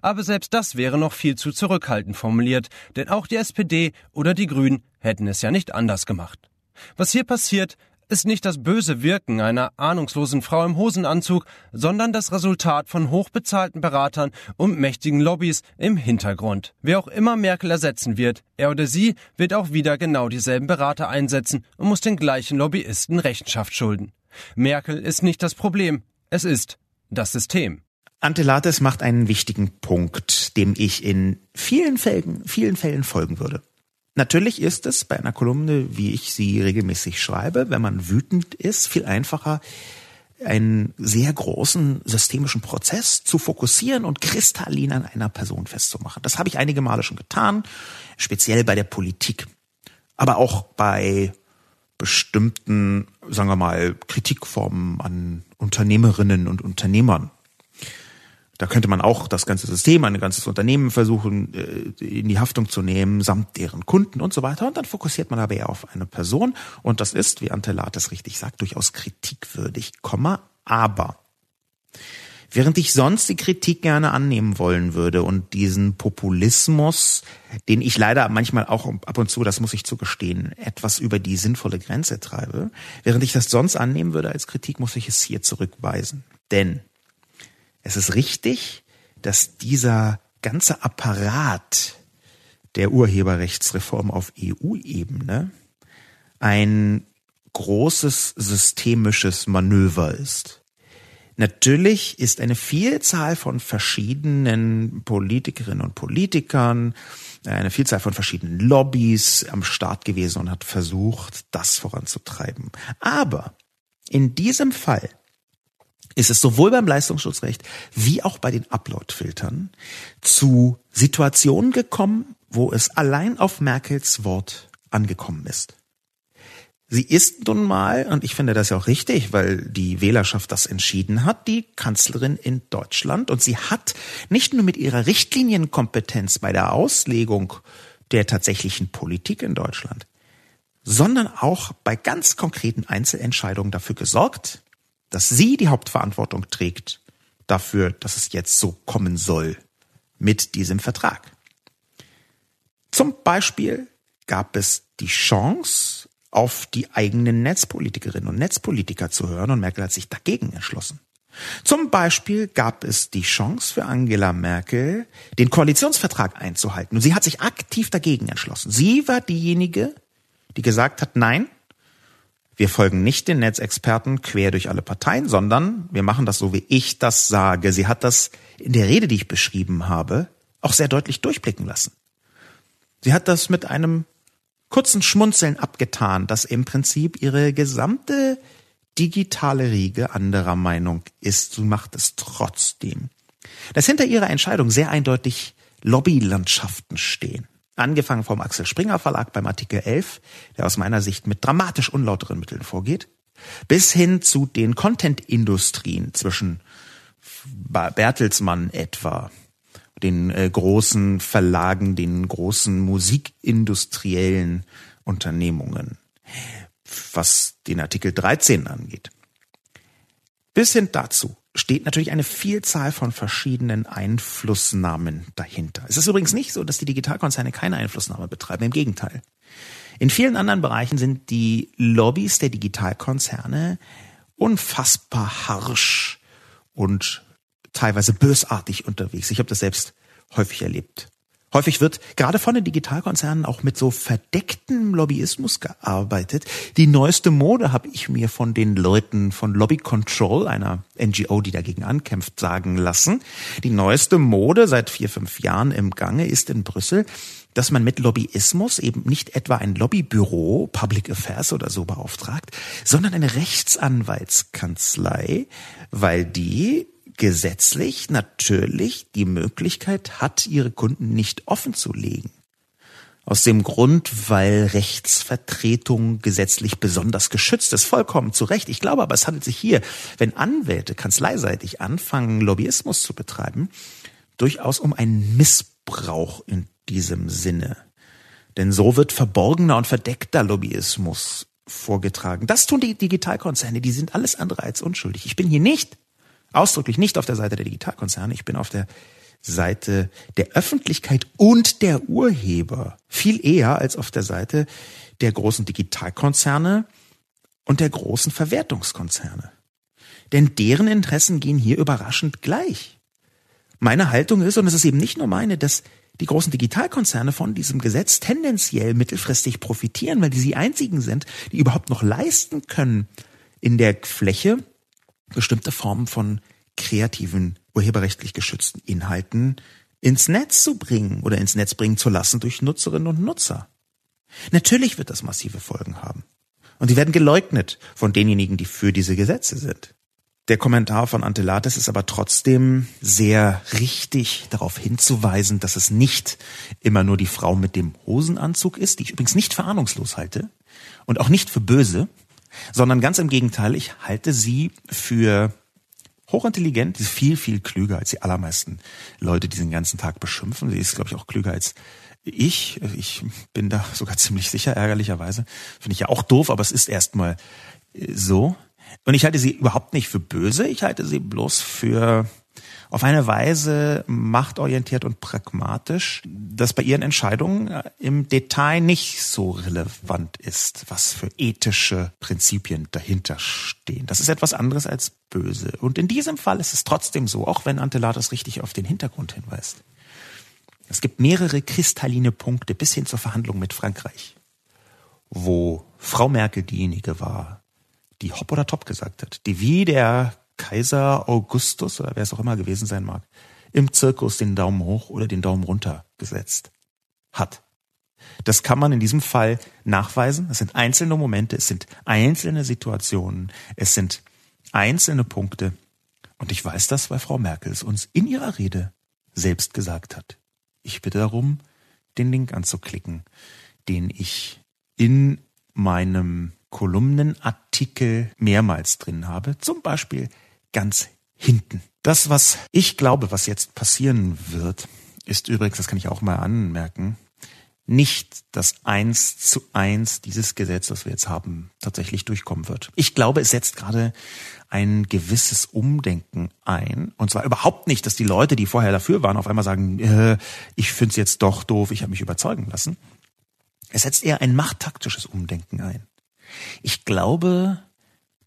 Aber selbst das wäre noch viel zu zurückhaltend formuliert, denn auch die SPD oder die Grünen hätten es ja nicht anders gemacht. Was hier passiert, ist nicht das böse Wirken einer ahnungslosen Frau im Hosenanzug, sondern das Resultat von hochbezahlten Beratern und mächtigen Lobbys im Hintergrund. Wer auch immer Merkel ersetzen wird, er oder sie wird auch wieder genau dieselben Berater einsetzen und muss den gleichen Lobbyisten Rechenschaft schulden. Merkel ist nicht das Problem, es ist das System. Ante Lates macht einen wichtigen Punkt, dem ich in vielen Fällen, vielen Fällen folgen würde. Natürlich ist es bei einer Kolumne, wie ich sie regelmäßig schreibe, wenn man wütend ist, viel einfacher, einen sehr großen systemischen Prozess zu fokussieren und kristallin an einer Person festzumachen. Das habe ich einige Male schon getan, speziell bei der Politik, aber auch bei bestimmten, sagen wir mal, Kritikformen an Unternehmerinnen und Unternehmern. Da könnte man auch das ganze System, ein ganzes Unternehmen versuchen, äh, in die Haftung zu nehmen, samt deren Kunden und so weiter. Und dann fokussiert man aber eher auf eine Person. Und das ist, wie Ante Lates richtig sagt, durchaus kritikwürdig, aber. Während ich sonst die Kritik gerne annehmen wollen würde und diesen Populismus, den ich leider manchmal auch ab und zu, das muss ich zugestehen, etwas über die sinnvolle Grenze treibe, während ich das sonst annehmen würde als Kritik, muss ich es hier zurückweisen. Denn es ist richtig, dass dieser ganze Apparat der Urheberrechtsreform auf EU-Ebene ein großes systemisches Manöver ist. Natürlich ist eine Vielzahl von verschiedenen Politikerinnen und Politikern, eine Vielzahl von verschiedenen Lobbys am Start gewesen und hat versucht, das voranzutreiben. Aber in diesem Fall ist es sowohl beim Leistungsschutzrecht wie auch bei den Upload-Filtern zu Situationen gekommen, wo es allein auf Merkels Wort angekommen ist. Sie ist nun mal, und ich finde das ja auch richtig, weil die Wählerschaft das entschieden hat, die Kanzlerin in Deutschland. Und sie hat nicht nur mit ihrer Richtlinienkompetenz bei der Auslegung der tatsächlichen Politik in Deutschland, sondern auch bei ganz konkreten Einzelentscheidungen dafür gesorgt, dass sie die Hauptverantwortung trägt dafür, dass es jetzt so kommen soll mit diesem Vertrag. Zum Beispiel gab es die Chance, auf die eigenen Netzpolitikerinnen und Netzpolitiker zu hören und Merkel hat sich dagegen entschlossen. Zum Beispiel gab es die Chance für Angela Merkel, den Koalitionsvertrag einzuhalten und sie hat sich aktiv dagegen entschlossen. Sie war diejenige, die gesagt hat, nein, wir folgen nicht den Netzexperten quer durch alle Parteien, sondern wir machen das so, wie ich das sage. Sie hat das in der Rede, die ich beschrieben habe, auch sehr deutlich durchblicken lassen. Sie hat das mit einem kurzen Schmunzeln abgetan, dass im Prinzip ihre gesamte digitale Riege anderer Meinung ist. Sie macht es trotzdem. Dass hinter ihrer Entscheidung sehr eindeutig Lobbylandschaften stehen. Angefangen vom Axel Springer Verlag beim Artikel 11, der aus meiner Sicht mit dramatisch unlauteren Mitteln vorgeht, bis hin zu den Content-Industrien zwischen Bertelsmann etwa, den äh, großen Verlagen, den großen musikindustriellen Unternehmungen, was den Artikel 13 angeht. Bis hin dazu steht natürlich eine Vielzahl von verschiedenen Einflussnahmen dahinter. Es ist übrigens nicht so, dass die Digitalkonzerne keine Einflussnahme betreiben, im Gegenteil. In vielen anderen Bereichen sind die Lobbys der Digitalkonzerne unfassbar harsch und teilweise bösartig unterwegs. Ich habe das selbst häufig erlebt. Häufig wird gerade von den Digitalkonzernen auch mit so verdecktem Lobbyismus gearbeitet. Die neueste Mode habe ich mir von den Leuten von Lobby Control, einer NGO, die dagegen ankämpft, sagen lassen. Die neueste Mode seit vier, fünf Jahren im Gange ist in Brüssel, dass man mit Lobbyismus eben nicht etwa ein Lobbybüro, Public Affairs oder so beauftragt, sondern eine Rechtsanwaltskanzlei, weil die gesetzlich natürlich die Möglichkeit hat, ihre Kunden nicht offen zu legen. Aus dem Grund, weil Rechtsvertretung gesetzlich besonders geschützt ist. Vollkommen zu Recht. Ich glaube aber, es handelt sich hier, wenn Anwälte kanzleiseitig anfangen, Lobbyismus zu betreiben, durchaus um einen Missbrauch in diesem Sinne. Denn so wird verborgener und verdeckter Lobbyismus vorgetragen. Das tun die Digitalkonzerne, die sind alles andere als unschuldig. Ich bin hier nicht ausdrücklich nicht auf der Seite der Digitalkonzerne, ich bin auf der Seite der Öffentlichkeit und der Urheber. Viel eher als auf der Seite der großen Digitalkonzerne und der großen Verwertungskonzerne. Denn deren Interessen gehen hier überraschend gleich. Meine Haltung ist, und es ist eben nicht nur meine, dass die großen Digitalkonzerne von diesem Gesetz tendenziell mittelfristig profitieren, weil die die einzigen sind, die überhaupt noch leisten können, in der Fläche bestimmte Formen von kreativen, urheberrechtlich geschützten Inhalten ins Netz zu bringen oder ins Netz bringen zu lassen durch Nutzerinnen und Nutzer. Natürlich wird das massive Folgen haben. Und die werden geleugnet von denjenigen, die für diese Gesetze sind. Der Kommentar von Antelates ist aber trotzdem sehr richtig darauf hinzuweisen, dass es nicht immer nur die Frau mit dem Hosenanzug ist, die ich übrigens nicht für ahnungslos halte und auch nicht für böse, sondern ganz im Gegenteil, ich halte sie für hochintelligent, sie ist viel, viel klüger als die allermeisten Leute, die den ganzen Tag beschimpfen. Sie ist, glaube ich, auch klüger als ich. Ich bin da sogar ziemlich sicher, ärgerlicherweise. Finde ich ja auch doof, aber es ist erstmal so. Und ich halte sie überhaupt nicht für böse, ich halte sie bloß für auf eine Weise machtorientiert und pragmatisch, dass bei ihren Entscheidungen äh, im Detail nicht so relevant ist, was für ethische Prinzipien dahinter stehen. Das ist etwas anderes als böse. Und in diesem Fall ist es trotzdem so, auch wenn Antelatus richtig auf den Hintergrund hinweist. Es gibt mehrere kristalline Punkte bis hin zur Verhandlung mit Frankreich, wo Frau Merkel diejenige war, die Hopp oder Top gesagt hat, die wie der Kaiser Augustus oder wer es auch immer gewesen sein mag, im Zirkus den Daumen hoch oder den Daumen runter gesetzt hat. Das kann man in diesem Fall nachweisen. Es sind einzelne Momente, es sind einzelne Situationen, es sind einzelne Punkte. Und ich weiß das, weil Frau Merkel es uns in ihrer Rede selbst gesagt hat. Ich bitte darum, den Link anzuklicken, den ich in meinem Kolumnenartikel mehrmals drin habe. Zum Beispiel ganz hinten. Das, was ich glaube, was jetzt passieren wird, ist übrigens, das kann ich auch mal anmerken, nicht das eins zu eins dieses Gesetz, das wir jetzt haben, tatsächlich durchkommen wird. Ich glaube, es setzt gerade ein gewisses Umdenken ein. Und zwar überhaupt nicht, dass die Leute, die vorher dafür waren, auf einmal sagen, äh, ich finde es jetzt doch doof, ich habe mich überzeugen lassen. Es setzt eher ein machttaktisches Umdenken ein. Ich glaube,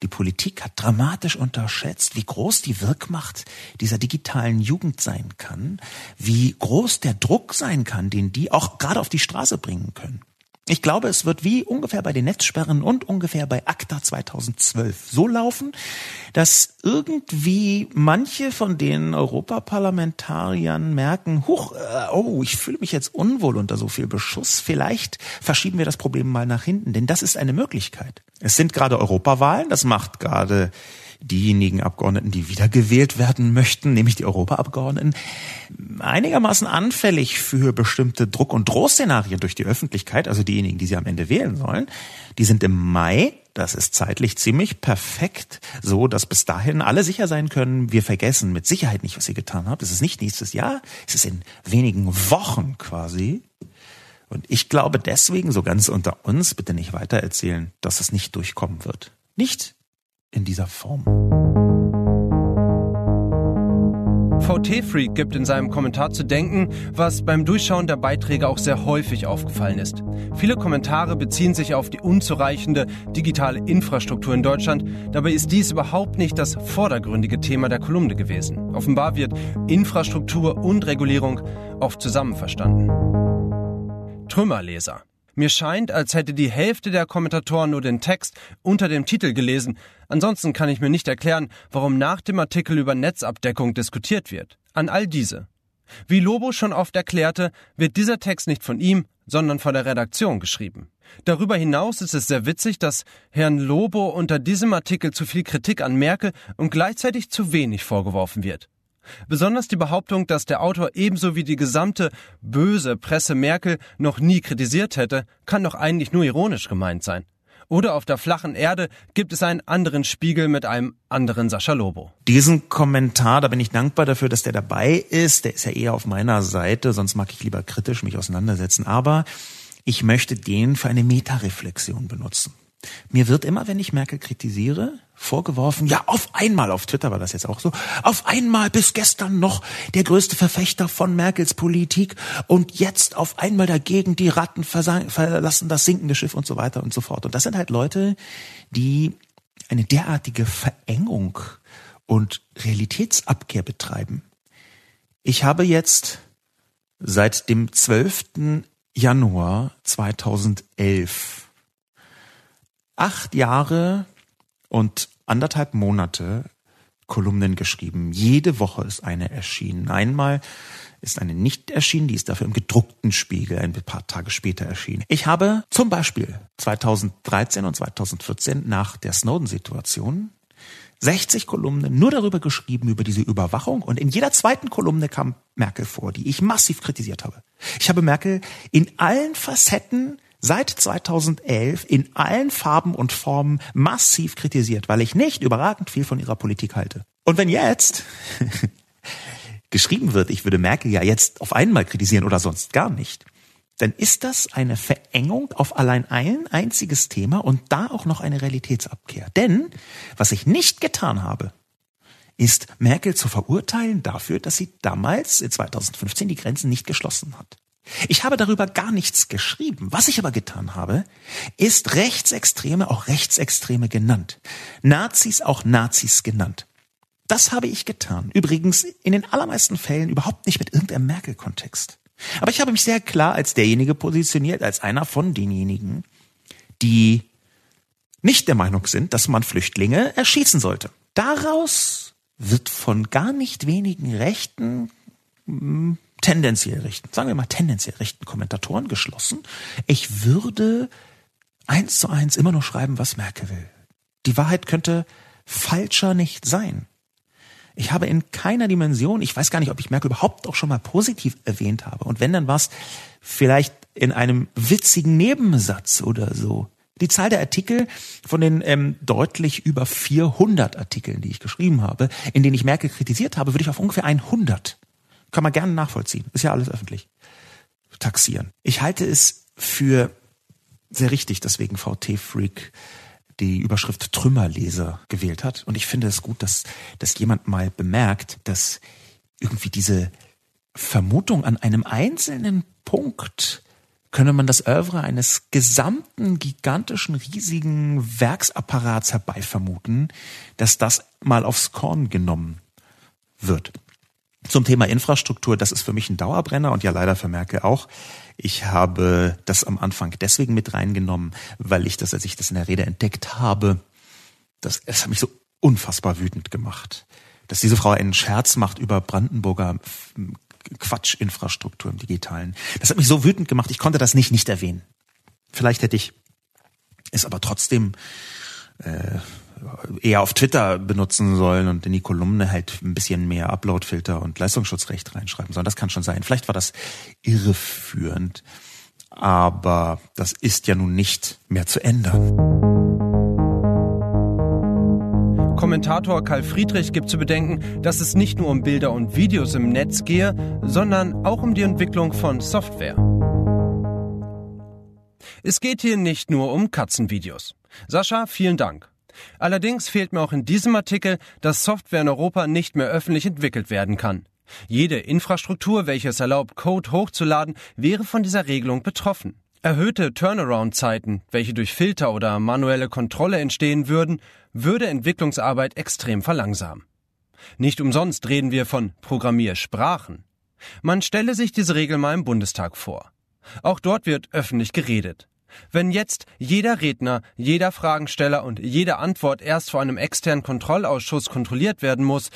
die Politik hat dramatisch unterschätzt, wie groß die Wirkmacht dieser digitalen Jugend sein kann, wie groß der Druck sein kann, den die auch gerade auf die Straße bringen können. Ich glaube, es wird wie ungefähr bei den Netzsperren und ungefähr bei ACTA 2012 so laufen, dass irgendwie manche von den Europaparlamentariern merken, huch, äh, oh, ich fühle mich jetzt unwohl unter so viel Beschuss. Vielleicht verschieben wir das Problem mal nach hinten, denn das ist eine Möglichkeit. Es sind gerade Europawahlen, das macht gerade diejenigen Abgeordneten, die wiedergewählt werden möchten, nämlich die Europaabgeordneten, einigermaßen anfällig für bestimmte Druck- und Drohszenarien durch die Öffentlichkeit, also diejenigen, die sie am Ende wählen sollen. Die sind im Mai, das ist zeitlich ziemlich perfekt, so dass bis dahin alle sicher sein können, wir vergessen mit Sicherheit nicht, was ihr getan habt. Es ist nicht nächstes Jahr, es ist in wenigen Wochen quasi. Und ich glaube deswegen, so ganz unter uns, bitte nicht weitererzählen, dass es nicht durchkommen wird. Nicht in dieser Form. VT-Freak gibt in seinem Kommentar zu denken, was beim Durchschauen der Beiträge auch sehr häufig aufgefallen ist. Viele Kommentare beziehen sich auf die unzureichende digitale Infrastruktur in Deutschland. Dabei ist dies überhaupt nicht das vordergründige Thema der Kolumne gewesen. Offenbar wird Infrastruktur und Regulierung oft zusammen verstanden. Trümmerleser. Mir scheint, als hätte die Hälfte der Kommentatoren nur den Text unter dem Titel gelesen. Ansonsten kann ich mir nicht erklären, warum nach dem Artikel über Netzabdeckung diskutiert wird. An all diese. Wie Lobo schon oft erklärte, wird dieser Text nicht von ihm, sondern von der Redaktion geschrieben. Darüber hinaus ist es sehr witzig, dass Herrn Lobo unter diesem Artikel zu viel Kritik an Merkel und gleichzeitig zu wenig vorgeworfen wird. Besonders die Behauptung, dass der Autor ebenso wie die gesamte böse Presse Merkel noch nie kritisiert hätte, kann doch eigentlich nur ironisch gemeint sein. Oder auf der flachen Erde gibt es einen anderen Spiegel mit einem anderen Sascha Lobo. Diesen Kommentar, da bin ich dankbar dafür, dass der dabei ist. Der ist ja eher auf meiner Seite, sonst mag ich lieber kritisch mich auseinandersetzen. Aber ich möchte den für eine Metareflexion benutzen. Mir wird immer, wenn ich Merkel kritisiere, vorgeworfen, ja, auf einmal, auf Twitter war das jetzt auch so, auf einmal bis gestern noch der größte Verfechter von Merkels Politik und jetzt auf einmal dagegen die Ratten verlassen das sinkende Schiff und so weiter und so fort. Und das sind halt Leute, die eine derartige Verengung und Realitätsabkehr betreiben. Ich habe jetzt seit dem 12. Januar 2011 acht Jahre und anderthalb Monate Kolumnen geschrieben. Jede Woche ist eine erschienen. Einmal ist eine nicht erschienen, die ist dafür im gedruckten Spiegel ein paar Tage später erschienen. Ich habe zum Beispiel 2013 und 2014 nach der Snowden-Situation 60 Kolumnen nur darüber geschrieben, über diese Überwachung. Und in jeder zweiten Kolumne kam Merkel vor, die ich massiv kritisiert habe. Ich habe Merkel in allen Facetten seit 2011 in allen Farben und Formen massiv kritisiert, weil ich nicht überragend viel von ihrer Politik halte. Und wenn jetzt geschrieben wird, ich würde Merkel ja jetzt auf einmal kritisieren oder sonst gar nicht, dann ist das eine Verengung auf allein ein einziges Thema und da auch noch eine Realitätsabkehr. Denn was ich nicht getan habe, ist Merkel zu verurteilen dafür, dass sie damals, 2015, die Grenzen nicht geschlossen hat. Ich habe darüber gar nichts geschrieben. Was ich aber getan habe, ist Rechtsextreme auch Rechtsextreme genannt. Nazis auch Nazis genannt. Das habe ich getan. Übrigens in den allermeisten Fällen überhaupt nicht mit irgendeinem Merkel-Kontext. Aber ich habe mich sehr klar als derjenige positioniert, als einer von denjenigen, die nicht der Meinung sind, dass man Flüchtlinge erschießen sollte. Daraus wird von gar nicht wenigen Rechten, hm, tendenziell rechten, sagen wir mal tendenziell rechten Kommentatoren geschlossen, ich würde eins zu eins immer nur schreiben, was Merkel will. Die Wahrheit könnte falscher nicht sein. Ich habe in keiner Dimension, ich weiß gar nicht, ob ich Merkel überhaupt auch schon mal positiv erwähnt habe. Und wenn dann was, vielleicht in einem witzigen Nebensatz oder so. Die Zahl der Artikel von den ähm, deutlich über 400 Artikeln, die ich geschrieben habe, in denen ich Merkel kritisiert habe, würde ich auf ungefähr 100, kann man gerne nachvollziehen, ist ja alles öffentlich, taxieren. Ich halte es für sehr richtig, deswegen VT-Freak die Überschrift Trümmerleser gewählt hat. Und ich finde es gut, dass, dass jemand mal bemerkt, dass irgendwie diese Vermutung an einem einzelnen Punkt könne man das Oeuvre eines gesamten gigantischen riesigen Werksapparats herbeivermuten, dass das mal aufs Korn genommen wird. Zum Thema Infrastruktur, das ist für mich ein Dauerbrenner und ja leider für Merkel auch. Ich habe das am Anfang deswegen mit reingenommen, weil ich das, als ich das in der Rede entdeckt habe, das, das hat mich so unfassbar wütend gemacht. Dass diese Frau einen Scherz macht über Brandenburger Quatschinfrastruktur im Digitalen. Das hat mich so wütend gemacht, ich konnte das nicht nicht erwähnen. Vielleicht hätte ich es aber trotzdem äh, eher auf Twitter benutzen sollen und in die Kolumne halt ein bisschen mehr Uploadfilter und Leistungsschutzrecht reinschreiben sollen. Das kann schon sein. Vielleicht war das irreführend, aber das ist ja nun nicht mehr zu ändern. Kommentator Karl Friedrich gibt zu bedenken, dass es nicht nur um Bilder und Videos im Netz gehe, sondern auch um die Entwicklung von Software. Es geht hier nicht nur um Katzenvideos. Sascha, vielen Dank. Allerdings fehlt mir auch in diesem Artikel, dass Software in Europa nicht mehr öffentlich entwickelt werden kann. Jede Infrastruktur, welche es erlaubt, Code hochzuladen, wäre von dieser Regelung betroffen. Erhöhte Turnaround-Zeiten, welche durch Filter oder manuelle Kontrolle entstehen würden, würde Entwicklungsarbeit extrem verlangsamen. Nicht umsonst reden wir von Programmiersprachen. Man stelle sich diese Regel mal im Bundestag vor. Auch dort wird öffentlich geredet. Wenn jetzt jeder Redner, jeder Fragensteller und jede Antwort erst vor einem externen Kontrollausschuss kontrolliert werden muss,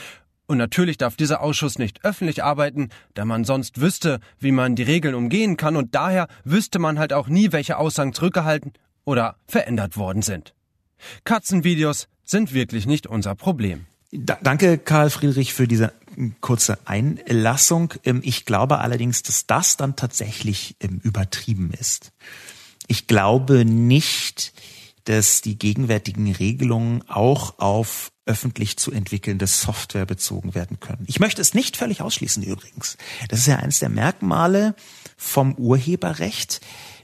und natürlich darf dieser Ausschuss nicht öffentlich arbeiten, da man sonst wüsste, wie man die Regeln umgehen kann und daher wüsste man halt auch nie, welche Aussagen zurückgehalten oder verändert worden sind. Katzenvideos sind wirklich nicht unser Problem. Da, danke, Karl Friedrich, für diese kurze Einlassung. Ähm, ich glaube allerdings, dass das dann tatsächlich ähm, übertrieben ist. Ich glaube nicht, dass die gegenwärtigen Regelungen auch auf öffentlich zu entwickelnde Software bezogen werden können. Ich möchte es nicht völlig ausschließen übrigens. Das ist ja eines der Merkmale vom Urheberrecht,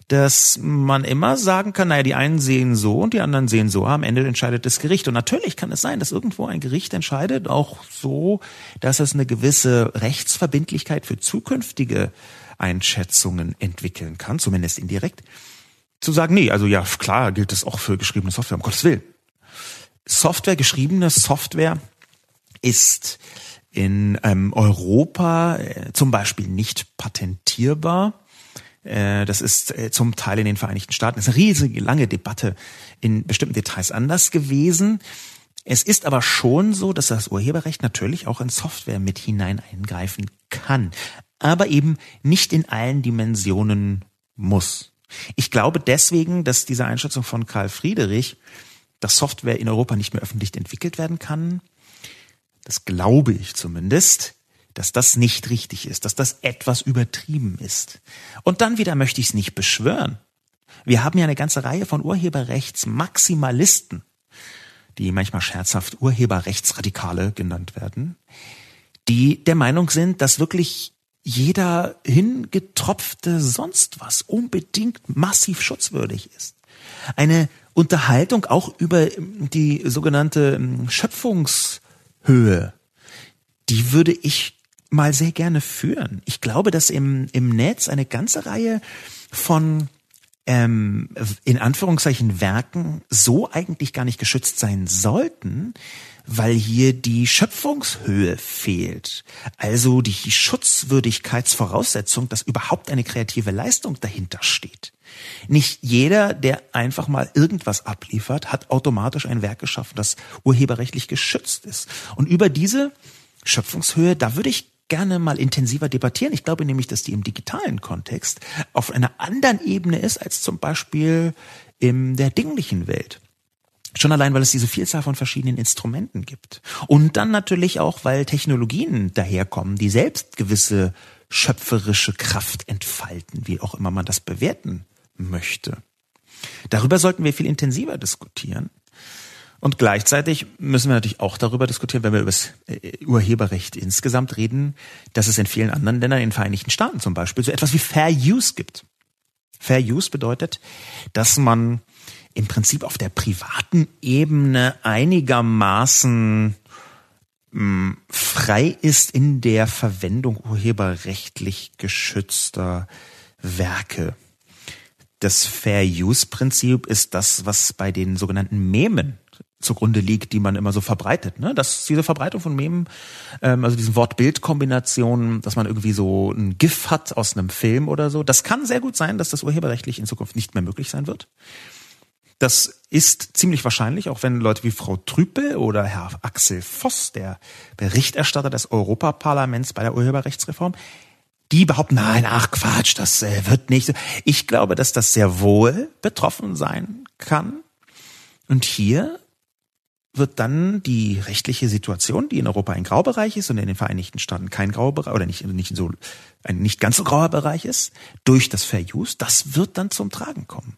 dass man immer sagen kann, naja, die einen sehen so und die anderen sehen so, am Ende entscheidet das Gericht. Und natürlich kann es sein, dass irgendwo ein Gericht entscheidet, auch so, dass es eine gewisse Rechtsverbindlichkeit für zukünftige Einschätzungen entwickeln kann, zumindest indirekt zu sagen, nee, also ja, klar gilt das auch für geschriebene Software, um Gottes Willen. Software, geschriebene Software ist in ähm, Europa äh, zum Beispiel nicht patentierbar. Äh, das ist äh, zum Teil in den Vereinigten Staaten, das ist eine riesige, lange Debatte in bestimmten Details anders gewesen. Es ist aber schon so, dass das Urheberrecht natürlich auch in Software mit hinein eingreifen kann, aber eben nicht in allen Dimensionen muss. Ich glaube deswegen, dass diese Einschätzung von Karl Friedrich, dass Software in Europa nicht mehr öffentlich entwickelt werden kann, das glaube ich zumindest, dass das nicht richtig ist, dass das etwas übertrieben ist. Und dann wieder möchte ich es nicht beschwören. Wir haben ja eine ganze Reihe von Urheberrechtsmaximalisten, die manchmal scherzhaft Urheberrechtsradikale genannt werden, die der Meinung sind, dass wirklich jeder hingetropfte sonst was unbedingt massiv schutzwürdig ist. Eine Unterhaltung auch über die sogenannte ähm, Schöpfungshöhe, die würde ich mal sehr gerne führen. Ich glaube, dass im, im Netz eine ganze Reihe von ähm, in Anführungszeichen Werken so eigentlich gar nicht geschützt sein sollten, weil hier die Schöpfungshöhe fehlt. Also die Schutzwürdigkeitsvoraussetzung, dass überhaupt eine kreative Leistung dahinter steht. Nicht jeder, der einfach mal irgendwas abliefert, hat automatisch ein Werk geschaffen, das urheberrechtlich geschützt ist. Und über diese Schöpfungshöhe, da würde ich gerne mal intensiver debattieren. Ich glaube nämlich, dass die im digitalen Kontext auf einer anderen Ebene ist als zum Beispiel in der dinglichen Welt. Schon allein, weil es diese Vielzahl von verschiedenen Instrumenten gibt. Und dann natürlich auch, weil Technologien daherkommen, die selbst gewisse schöpferische Kraft entfalten, wie auch immer man das bewerten möchte. Darüber sollten wir viel intensiver diskutieren. Und gleichzeitig müssen wir natürlich auch darüber diskutieren, wenn wir über das äh, Urheberrecht insgesamt reden, dass es in vielen anderen Ländern, in den Vereinigten Staaten zum Beispiel, so etwas wie Fair Use gibt. Fair Use bedeutet, dass man im Prinzip auf der privaten Ebene einigermaßen mh, hm, frei ist in der Verwendung urheberrechtlich geschützter Werke. Das Fair Use Prinzip ist das, was bei den sogenannten Memen zugrunde liegt, die man immer so verbreitet. Ne? Dass diese Verbreitung von Memen, ähm, also diesen Wort-Bild-Kombinationen, dass man irgendwie so ein GIF hat aus einem Film oder so, das kann sehr gut sein, dass das urheberrechtlich in Zukunft nicht mehr möglich sein wird. Das ist ziemlich wahrscheinlich, auch wenn Leute wie Frau Trüpel oder Herr Axel Voss, der Berichterstatter des Europaparlaments bei der Urheberrechtsreform, die behaupten, nein, ach Quatsch, das äh, wird nicht. Ich glaube, dass das sehr wohl betroffen sein kann. Und hier wird dann die rechtliche Situation, die in Europa ein Graubereich ist und in den Vereinigten Staaten kein Graubereich oder nicht, nicht so ein nicht ganz so grauer Bereich ist, durch das Fair Use, das wird dann zum Tragen kommen.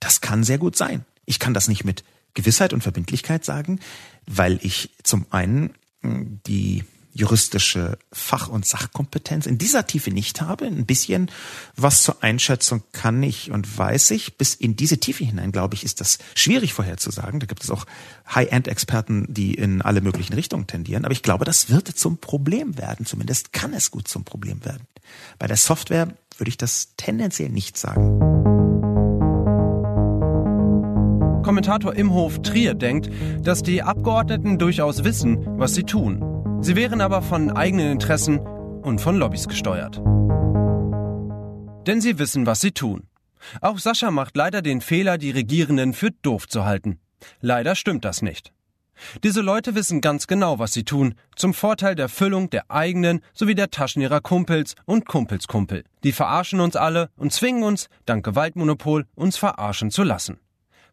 Das kann sehr gut sein. Ich kann das nicht mit Gewissheit und Verbindlichkeit sagen, weil ich zum einen hm, die juristische Fach- und Sachkompetenz in dieser Tiefe nicht habe. Ein bisschen was zur Einschätzung kann ich und weiß ich. Bis in diese Tiefe hinein, glaube ich, ist das schwierig vorherzusagen. Da gibt es auch High-End-Experten, die in alle möglichen Richtungen tendieren. Aber ich glaube, das wird zum Problem werden. Zumindest kann es gut zum Problem werden. Bei der Software würde ich das tendenziell nicht sagen. Kommentator Imhof Trier denkt, dass die Abgeordneten durchaus wissen, was sie tun. Sie wären aber von eigenen Interessen und von Lobbys gesteuert. Denn sie wissen, was sie tun. Auch Sascha macht leider den Fehler, die Regierenden für doof zu halten. Leider stimmt das nicht. Diese Leute wissen ganz genau, was sie tun, zum Vorteil der Füllung der eigenen sowie der Taschen ihrer Kumpels und Kumpelskumpel. Die verarschen uns alle und zwingen uns, dank Gewaltmonopol, uns verarschen zu lassen.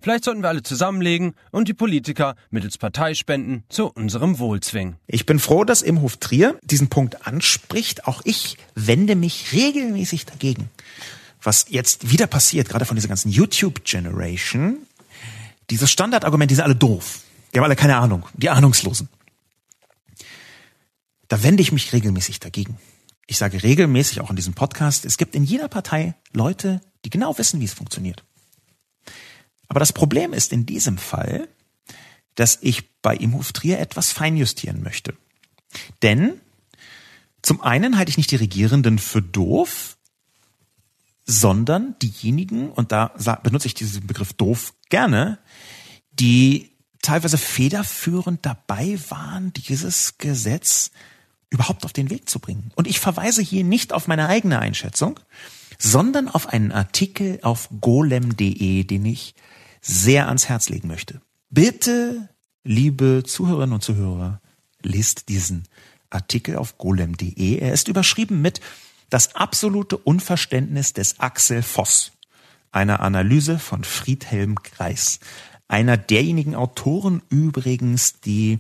Vielleicht sollten wir alle zusammenlegen und die Politiker mittels Parteispenden zu unserem Wohl zwingen. Ich bin froh, dass Imhof Trier diesen Punkt anspricht. Auch ich wende mich regelmäßig dagegen. Was jetzt wieder passiert, gerade von dieser ganzen YouTube-Generation, dieses Standardargument, die sind alle doof. Die haben alle keine Ahnung. Die Ahnungslosen. Da wende ich mich regelmäßig dagegen. Ich sage regelmäßig auch in diesem Podcast, es gibt in jeder Partei Leute, die genau wissen, wie es funktioniert. Aber das Problem ist in diesem Fall, dass ich bei Imhof Trier etwas feinjustieren möchte. Denn zum einen halte ich nicht die Regierenden für doof, sondern diejenigen, und da benutze ich diesen Begriff doof gerne, die teilweise federführend dabei waren, dieses Gesetz überhaupt auf den Weg zu bringen. Und ich verweise hier nicht auf meine eigene Einschätzung, sondern auf einen Artikel auf golem.de, den ich sehr ans Herz legen möchte. Bitte, liebe Zuhörerinnen und Zuhörer, lest diesen Artikel auf golem.de. Er ist überschrieben mit Das absolute Unverständnis des Axel Voss, einer Analyse von Friedhelm Kreis, einer derjenigen Autoren übrigens, die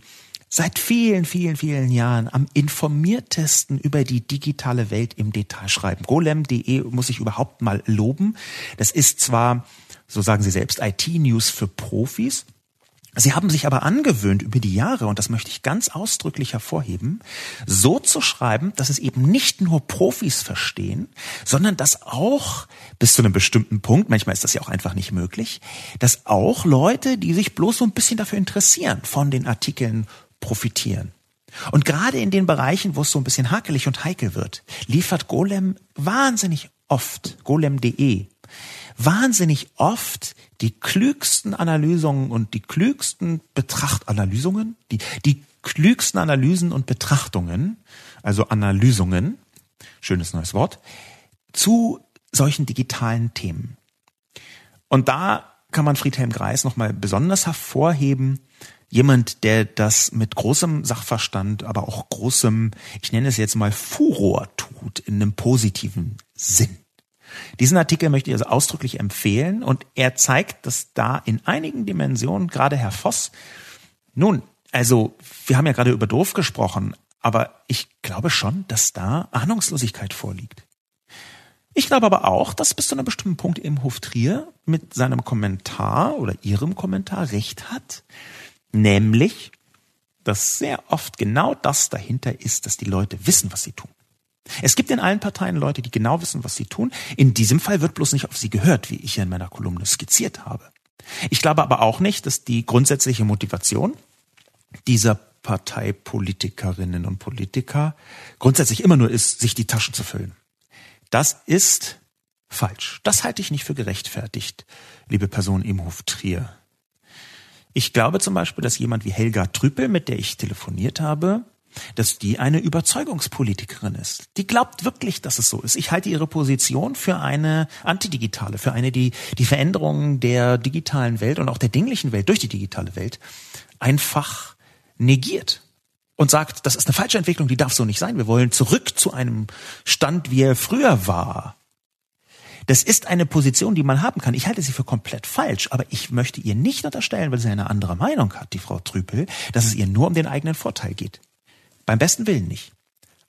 seit vielen, vielen, vielen Jahren am informiertesten über die digitale Welt im Detail schreiben. Golem.de muss ich überhaupt mal loben. Das ist zwar so sagen sie selbst, IT-News für Profis. Sie haben sich aber angewöhnt über die Jahre, und das möchte ich ganz ausdrücklich hervorheben, so zu schreiben, dass es eben nicht nur Profis verstehen, sondern dass auch bis zu einem bestimmten Punkt, manchmal ist das ja auch einfach nicht möglich, dass auch Leute, die sich bloß so ein bisschen dafür interessieren, von den Artikeln profitieren. Und gerade in den Bereichen, wo es so ein bisschen hakelig und heikel wird, liefert Golem wahnsinnig oft, golem.de wahnsinnig oft die klügsten Analysungen und die klügsten Betrachtanalysungen, die, die klügsten Analysen und Betrachtungen, also Analysungen, schönes neues Wort, zu solchen digitalen Themen. Und da kann man Friedhelm Greis nochmal besonders hervorheben. Jemand, der das mit großem Sachverstand, aber auch großem, ich nenne es jetzt mal Furor tut, in einem positiven Sinn. Diesen Artikel möchte ich also ausdrücklich empfehlen und er zeigt, dass da in einigen Dimensionen, gerade Herr Voss, nun, also wir haben ja gerade über doof gesprochen, aber ich glaube schon, dass da Ahnungslosigkeit vorliegt. Ich glaube aber auch, dass bis zu einem bestimmten Punkt im Trier mit seinem Kommentar oder ihrem Kommentar recht hat, nämlich, dass sehr oft genau das dahinter ist, dass die Leute wissen, was sie tun. Es gibt in allen Parteien Leute, die genau wissen, was sie tun. In diesem Fall wird bloß nicht auf sie gehört, wie ich in meiner Kolumne skizziert habe. Ich glaube aber auch nicht, dass die grundsätzliche Motivation dieser Parteipolitikerinnen und Politiker grundsätzlich immer nur ist, sich die Taschen zu füllen. Das ist falsch. Das halte ich nicht für gerechtfertigt, liebe Person im Hof Trier. Ich glaube zum Beispiel, dass jemand wie Helga Trüppel, mit der ich telefoniert habe, dass die eine Überzeugungspolitikerin ist. Die glaubt wirklich, dass es so ist. Ich halte ihre Position für eine antidigitale, für eine, die die Veränderungen der digitalen Welt und auch der dinglichen Welt durch die digitale Welt einfach negiert und sagt, das ist eine falsche Entwicklung, die darf so nicht sein. Wir wollen zurück zu einem Stand, wie er früher war. Das ist eine Position, die man haben kann. Ich halte sie für komplett falsch, aber ich möchte ihr nicht unterstellen, weil sie eine andere Meinung hat, die Frau Trüpel, dass es ihr nur um den eigenen Vorteil geht. Beim besten Willen nicht.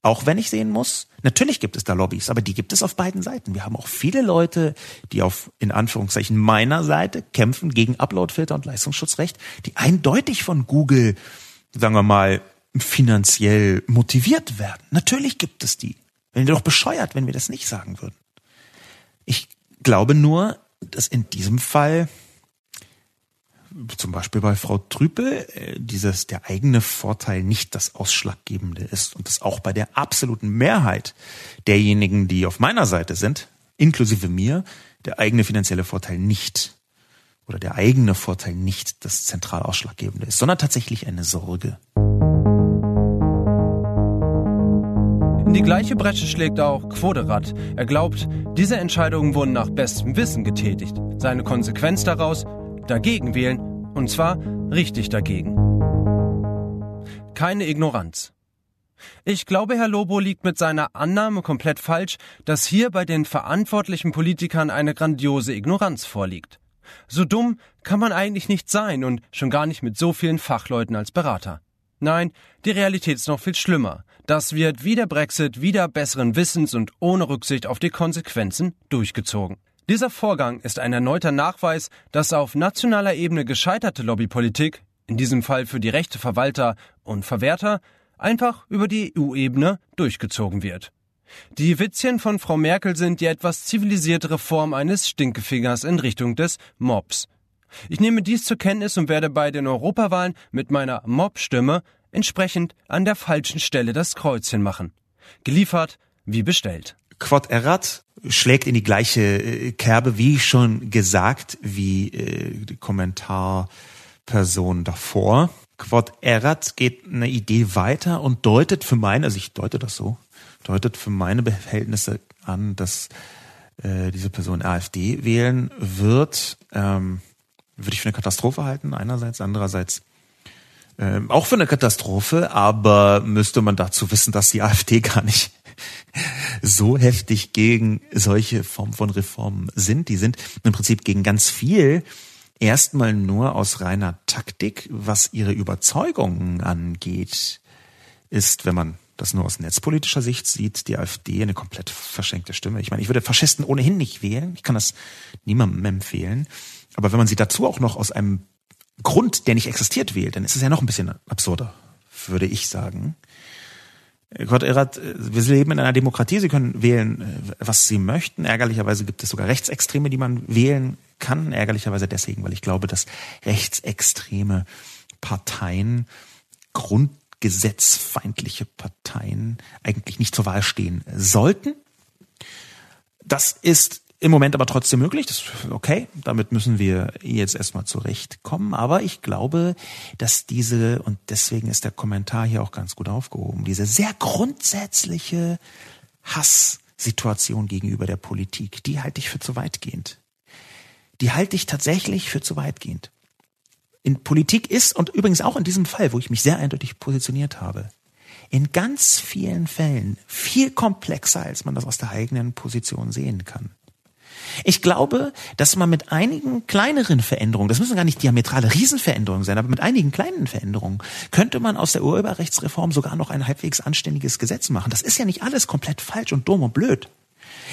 Auch wenn ich sehen muss, natürlich gibt es da Lobbys, aber die gibt es auf beiden Seiten. Wir haben auch viele Leute, die auf, in Anführungszeichen, meiner Seite kämpfen gegen Uploadfilter und Leistungsschutzrecht, die eindeutig von Google, sagen wir mal, finanziell motiviert werden. Natürlich gibt es die. Wären wir doch bescheuert, wenn wir das nicht sagen würden. Ich glaube nur, dass in diesem Fall zum Beispiel bei Frau Trüpel äh, dieses der eigene Vorteil nicht das Ausschlaggebende ist und dass auch bei der absoluten Mehrheit derjenigen, die auf meiner Seite sind, inklusive mir, der eigene finanzielle Vorteil nicht oder der eigene Vorteil nicht das zentral Ausschlaggebende ist, sondern tatsächlich eine Sorge. In die gleiche Bresche schlägt auch Quoderat. Er glaubt, diese Entscheidungen wurden nach bestem Wissen getätigt. Seine Konsequenz daraus, dagegen wählen, und zwar richtig dagegen. Keine Ignoranz. Ich glaube, Herr Lobo liegt mit seiner Annahme komplett falsch, dass hier bei den verantwortlichen Politikern eine grandiose Ignoranz vorliegt. So dumm kann man eigentlich nicht sein und schon gar nicht mit so vielen Fachleuten als Berater. Nein, die Realität ist noch viel schlimmer. Das wird wie der Brexit wieder besseren Wissens und ohne Rücksicht auf die Konsequenzen durchgezogen. Dieser Vorgang ist ein erneuter Nachweis, dass auf nationaler Ebene gescheiterte Lobbypolitik, in diesem Fall für die Rechte Verwalter und Verwerter, einfach über die EU-Ebene durchgezogen wird. Die Witzchen von Frau Merkel sind die etwas zivilisiertere Form eines Stinkefingers in Richtung des Mobs. Ich nehme dies zur Kenntnis und werde bei den Europawahlen mit meiner Mob-Stimme entsprechend an der falschen Stelle das Kreuzchen machen. Geliefert wie bestellt. Quod erat schlägt in die gleiche äh, Kerbe, wie schon gesagt, wie äh, die Kommentarperson davor. Quod erat geht eine Idee weiter und deutet für meine, also ich deute das so, deutet für meine Behältnisse an, dass äh, diese Person AfD wählen wird. Ähm, würde ich für eine Katastrophe halten, einerseits, andererseits ähm, auch für eine Katastrophe, aber müsste man dazu wissen, dass die AfD gar nicht so heftig gegen solche Formen von Reformen sind. Die sind im Prinzip gegen ganz viel erstmal nur aus reiner Taktik, was ihre Überzeugungen angeht, ist, wenn man das nur aus netzpolitischer Sicht sieht, die AfD eine komplett verschenkte Stimme. Ich meine, ich würde Faschisten ohnehin nicht wählen. Ich kann das niemandem empfehlen. Aber wenn man sie dazu auch noch aus einem Grund, der nicht existiert, wählt, dann ist es ja noch ein bisschen absurder, würde ich sagen. Gott Erat, wir leben in einer Demokratie, Sie können wählen, äh, was Sie möchten. Ärgerlicherweise gibt es sogar Rechtsextreme, die man wählen kann. Ärgerlicherweise deswegen, weil ich glaube, dass rechtsextreme Parteien, grundgesetzfeindliche Parteien eigentlich nicht zur Wahl stehen sollten. Das ist im Moment aber trotzdem möglich. Das okay, damit müssen wir jetzt erstmal zurechtkommen. Aber ich glaube, dass diese, und deswegen ist der Kommentar hier auch ganz gut aufgehoben, diese sehr grundsätzliche Hasssituation gegenüber der Politik, die halte ich für zu weitgehend. Die halte ich tatsächlich für zu weitgehend. In Politik ist, und übrigens auch in diesem Fall, wo ich mich sehr eindeutig positioniert habe, in ganz vielen Fällen viel komplexer, als man das aus der eigenen Position sehen kann. Ich glaube, dass man mit einigen kleineren Veränderungen, das müssen gar nicht diametrale Riesenveränderungen sein, aber mit einigen kleinen Veränderungen könnte man aus der Urheberrechtsreform sogar noch ein halbwegs anständiges Gesetz machen. Das ist ja nicht alles komplett falsch und dumm und blöd.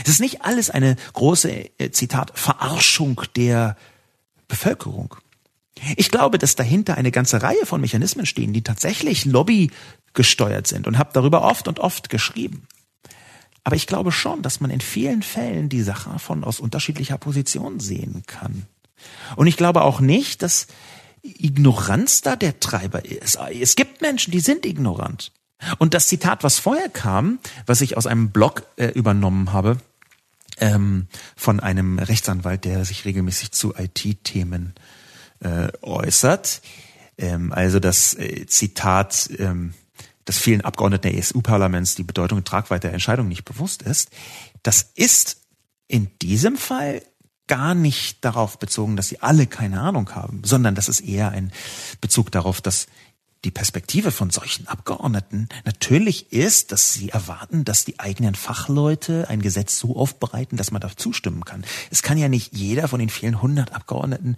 Es ist nicht alles eine große, äh, Zitat, Verarschung der Bevölkerung. Ich glaube, dass dahinter eine ganze Reihe von Mechanismen stehen, die tatsächlich Lobby gesteuert sind und habe darüber oft und oft geschrieben. Aber ich glaube schon, dass man in vielen Fällen die Sache von aus unterschiedlicher Position sehen kann. Und ich glaube auch nicht, dass Ignoranz da der Treiber ist. Es gibt Menschen, die sind ignorant. Und das Zitat, was vorher kam, was ich aus einem Blog äh, übernommen habe, ähm, von einem Rechtsanwalt, der sich regelmäßig zu IT-Themen äh, äußert. Ähm, also das äh, Zitat, ähm, dass vielen Abgeordneten des EU-Parlaments die Bedeutung und Tragweite der Entscheidung nicht bewusst ist. Das ist in diesem Fall gar nicht darauf bezogen, dass sie alle keine Ahnung haben, sondern das ist eher ein Bezug darauf, dass die Perspektive von solchen Abgeordneten natürlich ist, dass sie erwarten, dass die eigenen Fachleute ein Gesetz so aufbereiten, dass man da zustimmen kann. Es kann ja nicht jeder von den vielen hundert Abgeordneten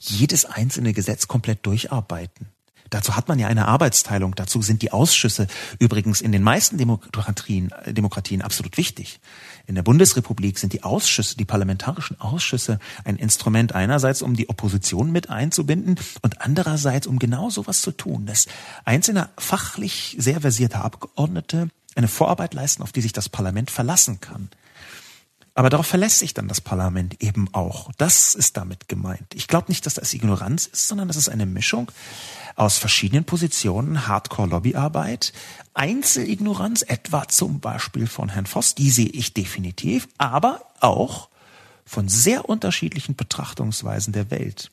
jedes einzelne Gesetz komplett durcharbeiten. Dazu hat man ja eine Arbeitsteilung. Dazu sind die Ausschüsse übrigens in den meisten Demokratien, Demokratien absolut wichtig. In der Bundesrepublik sind die Ausschüsse, die parlamentarischen Ausschüsse ein Instrument einerseits, um die Opposition mit einzubinden und andererseits, um genau sowas zu tun, dass einzelne fachlich sehr versierte Abgeordnete eine Vorarbeit leisten, auf die sich das Parlament verlassen kann. Aber darauf verlässt sich dann das Parlament eben auch. Das ist damit gemeint. Ich glaube nicht, dass das Ignoranz ist, sondern das ist eine Mischung aus verschiedenen Positionen, Hardcore-Lobbyarbeit, Einzelignoranz, etwa zum Beispiel von Herrn Voss, die sehe ich definitiv, aber auch von sehr unterschiedlichen Betrachtungsweisen der Welt.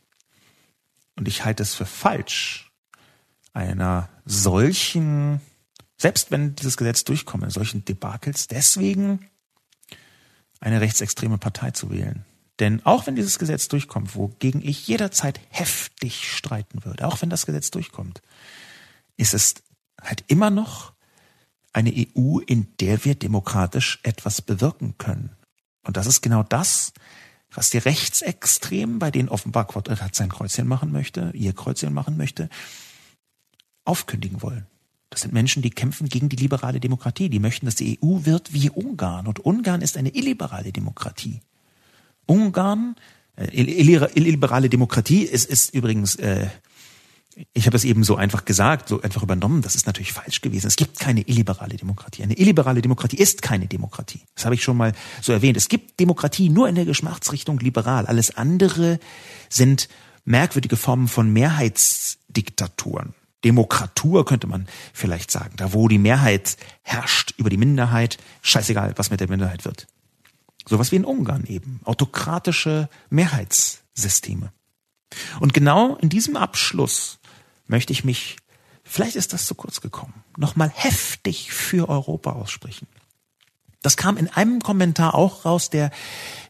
Und ich halte es für falsch, einer solchen, selbst wenn dieses Gesetz durchkomme, solchen Debakels deswegen eine rechtsextreme Partei zu wählen. Denn auch wenn dieses Gesetz durchkommt, wogegen ich jederzeit heftig streiten würde, auch wenn das Gesetz durchkommt, ist es halt immer noch eine EU, in der wir demokratisch etwas bewirken können. Und das ist genau das, was die Rechtsextremen, bei denen offenbar Quadrat sein Kreuzchen machen möchte, ihr Kreuzchen machen möchte, aufkündigen wollen. Das sind Menschen, die kämpfen gegen die liberale Demokratie. Die möchten, dass die EU wird wie Ungarn. Und Ungarn ist eine illiberale Demokratie. Ungarn, äh, illiberale Demokratie ist, ist übrigens, äh, ich habe es eben so einfach gesagt, so einfach übernommen. Das ist natürlich falsch gewesen. Es gibt keine illiberale Demokratie. Eine illiberale Demokratie ist keine Demokratie. Das habe ich schon mal so erwähnt. Es gibt Demokratie nur in der Geschmachtsrichtung liberal. Alles andere sind merkwürdige Formen von Mehrheitsdiktaturen. Demokratur könnte man vielleicht sagen, da wo die Mehrheit herrscht über die Minderheit, scheißegal, was mit der Minderheit wird. Sowas wie in Ungarn eben, autokratische Mehrheitssysteme. Und genau in diesem Abschluss möchte ich mich, vielleicht ist das zu kurz gekommen, nochmal heftig für Europa aussprechen. Das kam in einem Kommentar auch raus, der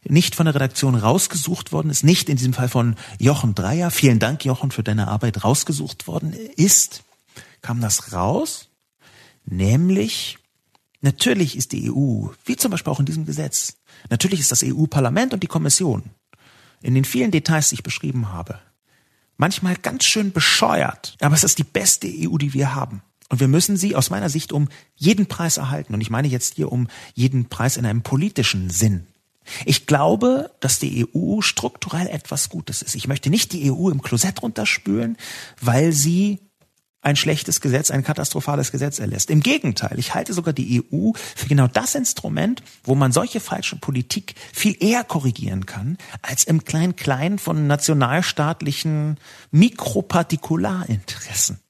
nicht von der Redaktion rausgesucht worden ist, nicht in diesem Fall von Jochen Dreier. Vielen Dank, Jochen, für deine Arbeit rausgesucht worden ist. Kam das raus? Nämlich, natürlich ist die EU, wie zum Beispiel auch in diesem Gesetz, natürlich ist das EU-Parlament und die Kommission in den vielen Details, die ich beschrieben habe, manchmal ganz schön bescheuert. Aber es ist die beste EU, die wir haben. Und wir müssen sie aus meiner Sicht um jeden Preis erhalten. Und ich meine jetzt hier um jeden Preis in einem politischen Sinn. Ich glaube, dass die EU strukturell etwas Gutes ist. Ich möchte nicht die EU im Klosett runterspülen, weil sie ein schlechtes Gesetz, ein katastrophales Gesetz erlässt. Im Gegenteil, ich halte sogar die EU für genau das Instrument, wo man solche falsche Politik viel eher korrigieren kann, als im Klein-Klein von nationalstaatlichen Mikropartikularinteressen.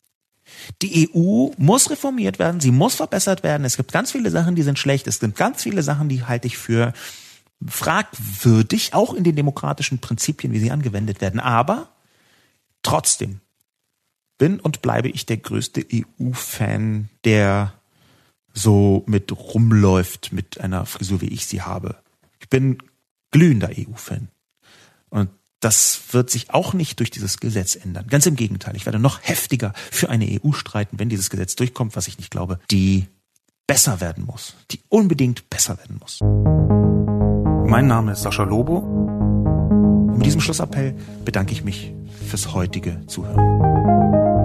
Die EU muss reformiert werden, sie muss verbessert werden. Es gibt ganz viele Sachen, die sind schlecht. Es gibt ganz viele Sachen, die halte ich für fragwürdig, auch in den demokratischen Prinzipien, wie sie angewendet werden. Aber trotzdem bin und bleibe ich der größte EU-Fan, der so mit rumläuft mit einer Frisur, wie ich sie habe. Ich bin glühender EU-Fan. Und das wird sich auch nicht durch dieses Gesetz ändern. Ganz im Gegenteil. Ich werde noch heftiger für eine EU streiten, wenn dieses Gesetz durchkommt, was ich nicht glaube, die besser werden muss. Die unbedingt besser werden muss. Mein Name ist Sascha Lobo. mit diesem Schlussappell bedanke ich mich fürs heutige Zuhören.